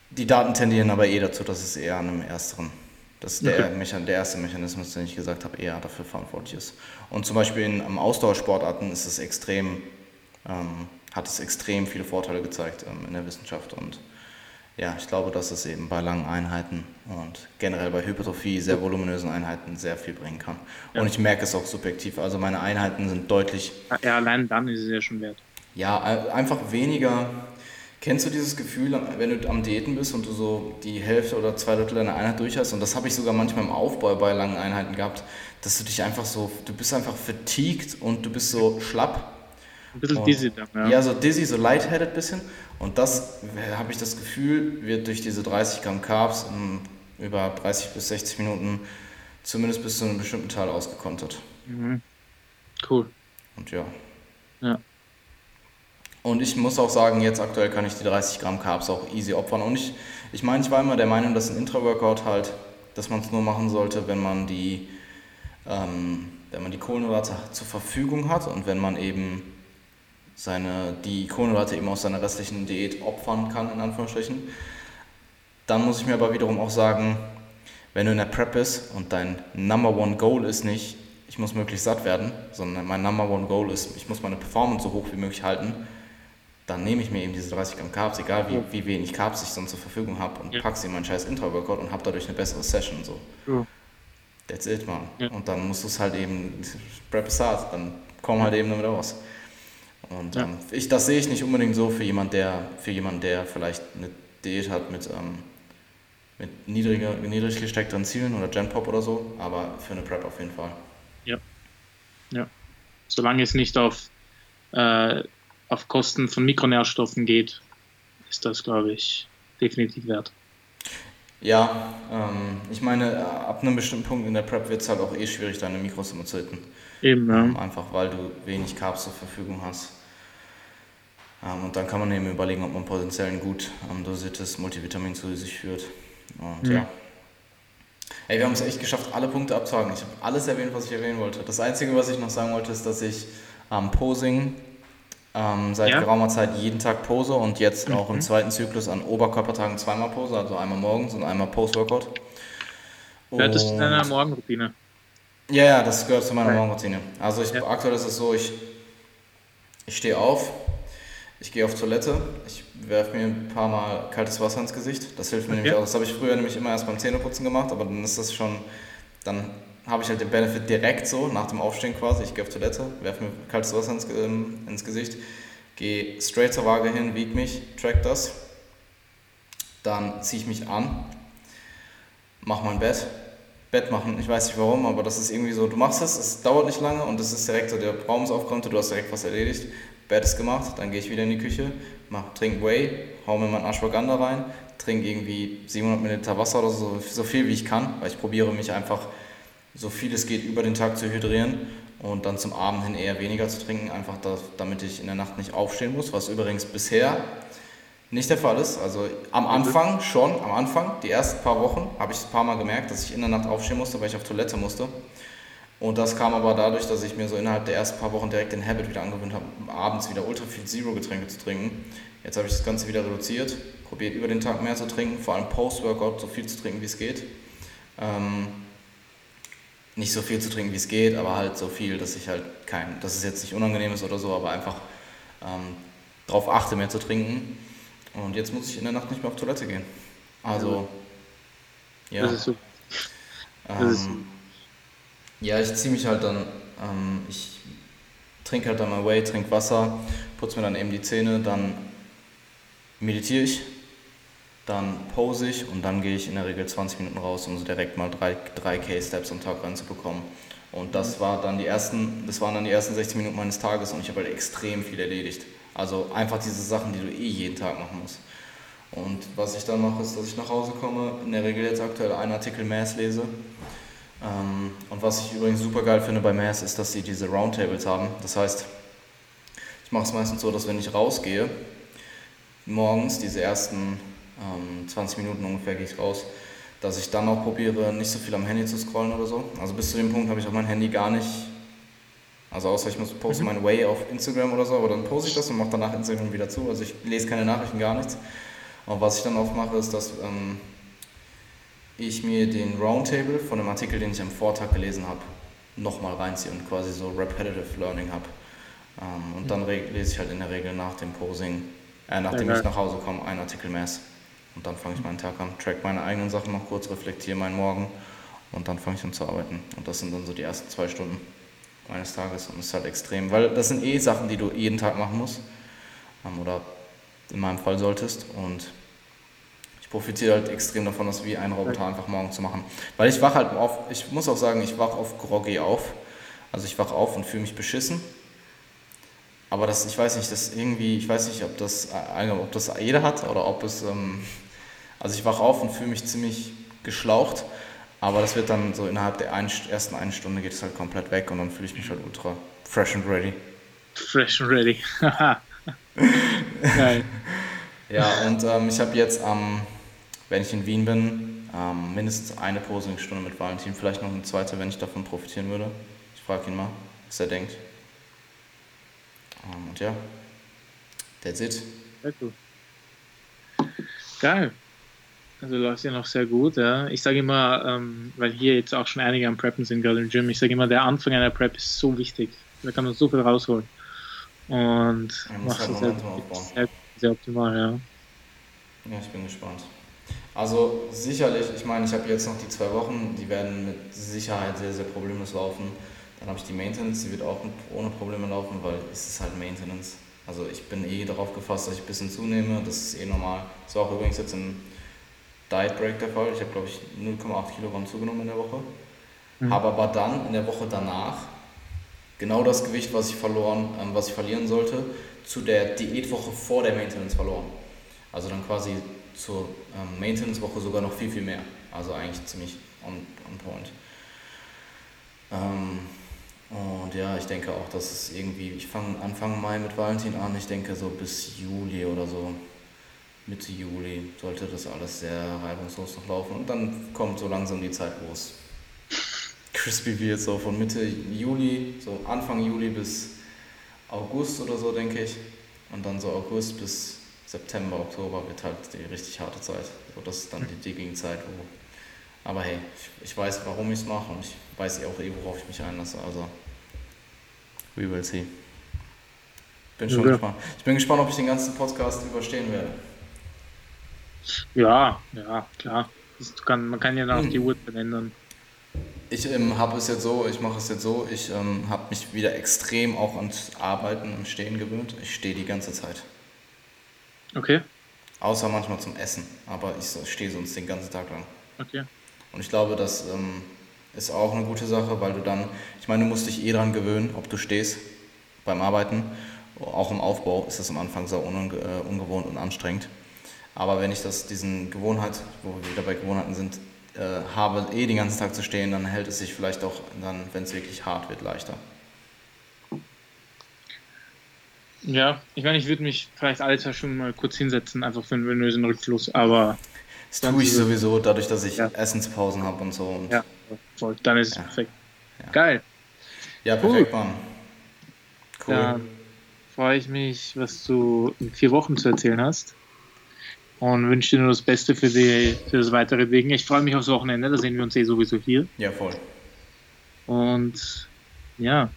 die Daten tendieren aber eh dazu, dass es eher an einem ersteren, das ist der, okay. der erste Mechanismus, den ich gesagt habe, eher dafür verantwortlich ist. Und zum Beispiel in um, Ausdauersportarten ist es extrem ähm, hat es extrem viele Vorteile gezeigt ähm, in der Wissenschaft. Und ja, ich glaube, dass es eben bei langen Einheiten und generell bei Hypertrophie, sehr voluminösen Einheiten sehr viel bringen kann. Ja. Und ich merke es auch subjektiv. Also meine Einheiten sind deutlich. Ja, allein dann ist es ja schon wert. Ja, einfach weniger. Kennst du dieses Gefühl, wenn du am Diäten bist und du so die Hälfte oder zwei Drittel deiner Einheit durch hast? Und das habe ich sogar manchmal im Aufbau bei langen Einheiten gehabt, dass du dich einfach so, du bist einfach fatigued und du bist so schlapp ein bisschen und, dizzy dann, ja. Ja, so dizzy, so lightheaded bisschen. Und das, habe ich das Gefühl, wird durch diese 30 Gramm Carbs in über 30 bis 60 Minuten zumindest bis zu einem bestimmten Teil ausgekontert. Mhm. Cool. Und ja. Ja. Und ich muss auch sagen, jetzt aktuell kann ich die 30 Gramm Carbs auch easy opfern. Und ich, ich meine, ich war immer der Meinung, dass ein Intra-Workout halt, dass man es nur machen sollte, wenn man die ähm, wenn man die Kohlenhydrate zur Verfügung hat und wenn man eben seine, die Kohlenhydrate eben aus seiner restlichen Diät opfern kann, in Anführungsstrichen, dann muss ich mir aber wiederum auch sagen, wenn du in der Prep bist und dein Number One Goal ist nicht, ich muss möglichst satt werden, sondern mein Number One Goal ist, ich muss meine Performance so hoch wie möglich halten, dann nehme ich mir eben diese 30 Gramm Carbs, egal wie, wie wenig Carbs ich dann zur Verfügung habe und ja. packe sie in meinen scheiß Intra-Workout und habe dadurch eine bessere Session. So. Ja. That's it, man. Ja. Und dann musst du es halt eben, Prep is hard, dann komm halt eben damit raus. Und ja. ähm, ich, das sehe ich nicht unbedingt so für jemand, der, für jemand, der vielleicht eine Diät hat mit, ähm, mit niedriger, niedrig gesteckten Zielen oder Gen Pop oder so, aber für eine Prep auf jeden Fall. Ja. Ja. Solange es nicht auf, äh, auf Kosten von Mikronährstoffen geht, ist das, glaube ich, definitiv wert. Ja, ähm, ich meine, ab einem bestimmten Punkt in der Prep wird es halt auch eh schwierig, deine Mikros immer zu hitten. Eben, ja. Ähm, einfach weil du wenig Carbs zur Verfügung hast. Ähm, und dann kann man eben überlegen, ob man potenziell ein gut ähm, dosiertes Multivitamin zu sich führt. Und mhm. ja. Ey, wir haben es echt geschafft, alle Punkte abzuhaken. Ich habe alles erwähnt, was ich erwähnen wollte. Das Einzige, was ich noch sagen wollte, ist, dass ich am ähm, Posing ähm, seit ja. geraumer Zeit jeden Tag pose und jetzt mhm. auch im zweiten Zyklus an Oberkörpertagen zweimal pose, also einmal morgens und einmal Post-Workout. Gehört das zu deiner Morgenroutine? Ja, ja, das gehört zu meiner okay. Morgenroutine. Also ich, ja. aktuell ist es so, ich, ich stehe auf, ich gehe auf Toilette, ich werfe mir ein paar Mal kaltes Wasser ins Gesicht. Das hilft mir okay. nämlich auch. Das habe ich früher nämlich immer erst beim Zähneputzen gemacht, aber dann ist das schon, dann habe ich halt den Benefit direkt so, nach dem Aufstehen quasi. Ich gehe auf Toilette, werfe mir kaltes Wasser ins, ähm, ins Gesicht, gehe straight zur Waage hin, wiege mich, track das. Dann ziehe ich mich an, mache mein Bett. Bett machen, ich weiß nicht warum, aber das ist irgendwie so, du machst es, es dauert nicht lange und es ist direkt so, der Raum ist aufgeräumt, du hast direkt was erledigt. Bett ist gemacht, dann gehe ich wieder in die Küche, mach, trink Whey, hau mir meinen Ashwagandha rein, trinke irgendwie 700 Milliliter Wasser oder so, so viel wie ich kann, weil ich probiere mich einfach so viel es geht über den Tag zu hydrieren und dann zum Abend hin eher weniger zu trinken, einfach da, damit ich in der Nacht nicht aufstehen muss, was übrigens bisher nicht der Fall ist. Also am Anfang schon, am Anfang, die ersten paar Wochen, habe ich ein paar Mal gemerkt, dass ich in der Nacht aufstehen musste, weil ich auf Toilette musste. Und das kam aber dadurch, dass ich mir so innerhalb der ersten paar Wochen direkt den Habit wieder angewöhnt habe, abends wieder ultra viel Zero-Getränke zu trinken. Jetzt habe ich das Ganze wieder reduziert, probiert über den Tag mehr zu trinken, vor allem Post-Workout so viel zu trinken, wie es geht. Ähm, nicht so viel zu trinken, wie es geht, aber halt so viel, dass ich halt kein, dass es jetzt nicht unangenehm ist oder so, aber einfach ähm, darauf achte, mehr zu trinken. Und jetzt muss ich in der Nacht nicht mehr auf Toilette gehen. Also, ja. Das ist so. Ähm, ist ja, ich ziehe mich halt dann, ähm, ich trinke halt dann mal Whey, trinke Wasser, putze mir dann eben die Zähne, dann meditiere ich dann pose ich und dann gehe ich in der Regel 20 Minuten raus, um so direkt mal 3, 3K Steps am Tag reinzubekommen. Und das, war dann die ersten, das waren dann die ersten 60 Minuten meines Tages und ich habe halt extrem viel erledigt. Also einfach diese Sachen, die du eh jeden Tag machen musst. Und was ich dann mache, ist, dass ich nach Hause komme, in der Regel jetzt aktuell einen Artikel Mass lese. Ähm, und was ich übrigens super geil finde bei Mass, ist, dass sie diese Roundtables haben. Das heißt, ich mache es meistens so, dass wenn ich rausgehe, morgens diese ersten ähm, 20 Minuten ungefähr gehe ich raus, dass ich dann auch probiere, nicht so viel am Handy zu scrollen oder so. Also bis zu dem Punkt habe ich auch mein Handy gar nicht, also außer ich muss poste mhm. mein Way auf Instagram oder so, aber dann poste ich das und mache danach Instagram wieder zu. Also ich lese keine Nachrichten, gar nichts. Und was ich dann oft mache, ist, dass ähm, ich mir den Roundtable von dem Artikel, den ich am Vortag gelesen habe, nochmal reinziehe und quasi so Repetitive Learning habe. Ähm, und dann lese ich halt in der Regel nach dem Posing, äh, nachdem ich nach Hause komme, einen Artikel mehr. Und dann fange ich meinen Tag an, track meine eigenen Sachen noch kurz, reflektiere meinen Morgen und dann fange ich an zu arbeiten. Und das sind dann so die ersten zwei Stunden meines Tages und es ist halt extrem, weil das sind eh Sachen, die du jeden Tag machen musst ähm, oder in meinem Fall solltest und ich profitiere halt extrem davon, das wie ein Roboter einfach morgen zu machen. Weil ich wache halt auf, ich muss auch sagen, ich wache auf groggy auf. Also ich wache auf und fühle mich beschissen aber das, ich weiß nicht, das irgendwie, ich weiß nicht, ob das, äh, ob das jeder hat oder ob es, ähm, also ich wache auf und fühle mich ziemlich geschlaucht, aber das wird dann so innerhalb der einen, ersten einen Stunde geht es halt komplett weg und dann fühle ich mich halt ultra fresh and ready. Fresh and ready. Geil. ja, und ähm, ich habe jetzt am, ähm, wenn ich in Wien bin, Ähm, mindestens eine Posingstunde mit Valentin, vielleicht noch eine zweite, wenn ich davon profitieren würde. Ich frage ihn mal, was er denkt. Ähm, und ja, that's it. Sehr gut. Geil. Also läuft ja noch sehr gut, ja. Ich sage immer, ähm, weil hier jetzt auch schon einige am Preppen sind, gerade im Gym, ich sage immer, der Anfang einer Prep ist so wichtig. Da kann man so viel rausholen. Und macht halt das sehr, sehr, sehr optimal, ja. Ja, ich bin gespannt. Also sicherlich, ich meine, ich habe jetzt noch die zwei Wochen, die werden mit Sicherheit sehr, sehr problemlos laufen. Dann habe ich die Maintenance, die wird auch ohne Probleme laufen, weil es ist halt Maintenance. Also ich bin eh darauf gefasst, dass ich ein bisschen zunehme, das ist eh normal. Das war auch übrigens jetzt im Diet Break der Fall. Ich habe glaube ich 0,8 Kilogramm zugenommen in der Woche. Mhm. Habe aber dann in der Woche danach genau das Gewicht, was ich verloren, ähm, was ich verlieren sollte, zu der Diätwoche vor der Maintenance verloren. Also dann quasi zur ähm, Maintenance-Woche sogar noch viel, viel mehr. Also eigentlich ziemlich on, on point. Ähm, und ja, ich denke auch, dass es irgendwie, ich fange Anfang Mai mit Valentin an, ich denke so bis Juli oder so, Mitte Juli sollte das alles sehr reibungslos noch laufen. Und dann kommt so langsam die Zeit, wo es crispy wird, so von Mitte Juli, so Anfang Juli bis August oder so, denke ich. Und dann so August bis September, Oktober wird halt die richtig harte Zeit. So, das ist dann die digging Zeit, wo. Aber hey, ich, ich weiß, warum ich es mache und ich weiß auch eh, worauf ich mich einlasse. Also, we will see. Bin schon okay. gespannt. Ich bin gespannt, ob ich den ganzen Podcast überstehen werde. Ja, ja, klar. Kann, man kann ja dann auch die Uhrzeit ändern. Ich ähm, habe es jetzt so, ich mache es jetzt so, ich ähm, habe mich wieder extrem auch ans Arbeiten und Stehen gewöhnt. Ich stehe die ganze Zeit. Okay. Außer manchmal zum Essen, aber ich stehe sonst den ganzen Tag lang. Okay. Und ich glaube, das ähm, ist auch eine gute Sache, weil du dann, ich meine, du musst dich eh daran gewöhnen, ob du stehst beim Arbeiten. Auch im Aufbau ist das am Anfang sehr unge äh, ungewohnt und anstrengend. Aber wenn ich das, diesen Gewohnheit, wo wir wieder bei Gewohnheiten sind, äh, habe, eh den ganzen Tag zu stehen, dann hält es sich vielleicht auch dann, wenn es wirklich hart wird, leichter. Ja, ich meine, ich würde mich vielleicht alle zwei Stunden mal kurz hinsetzen, einfach für einen venösen Rückfluss, aber. Das tue ich sowieso, dadurch, dass ich ja. Essenspausen habe und so. Und ja, voll. Dann ist es ja. perfekt. Ja. Geil. Ja, perfekt, cool. Mann. Cool. Dann freue ich mich, was du in vier Wochen zu erzählen hast. Und wünsche dir nur das Beste für, die, für das weitere Wegen. Ich freue mich aufs Wochenende, da sehen wir uns eh sowieso hier. Ja, voll. Und ja,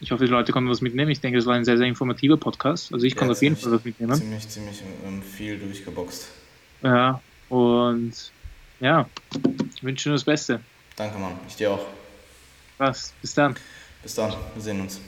ich hoffe, die Leute konnten was mitnehmen. Ich denke, es war ein sehr, sehr informativer Podcast. Also ich ja, konnte auf jeden Fall was mitnehmen. Ziemlich, ziemlich ähm, viel durchgeboxt. Ja, und ja, ich wünsche dir nur das Beste. Danke, Mann. Ich dir auch. Was? Bis dann. Bis dann. Wir sehen uns.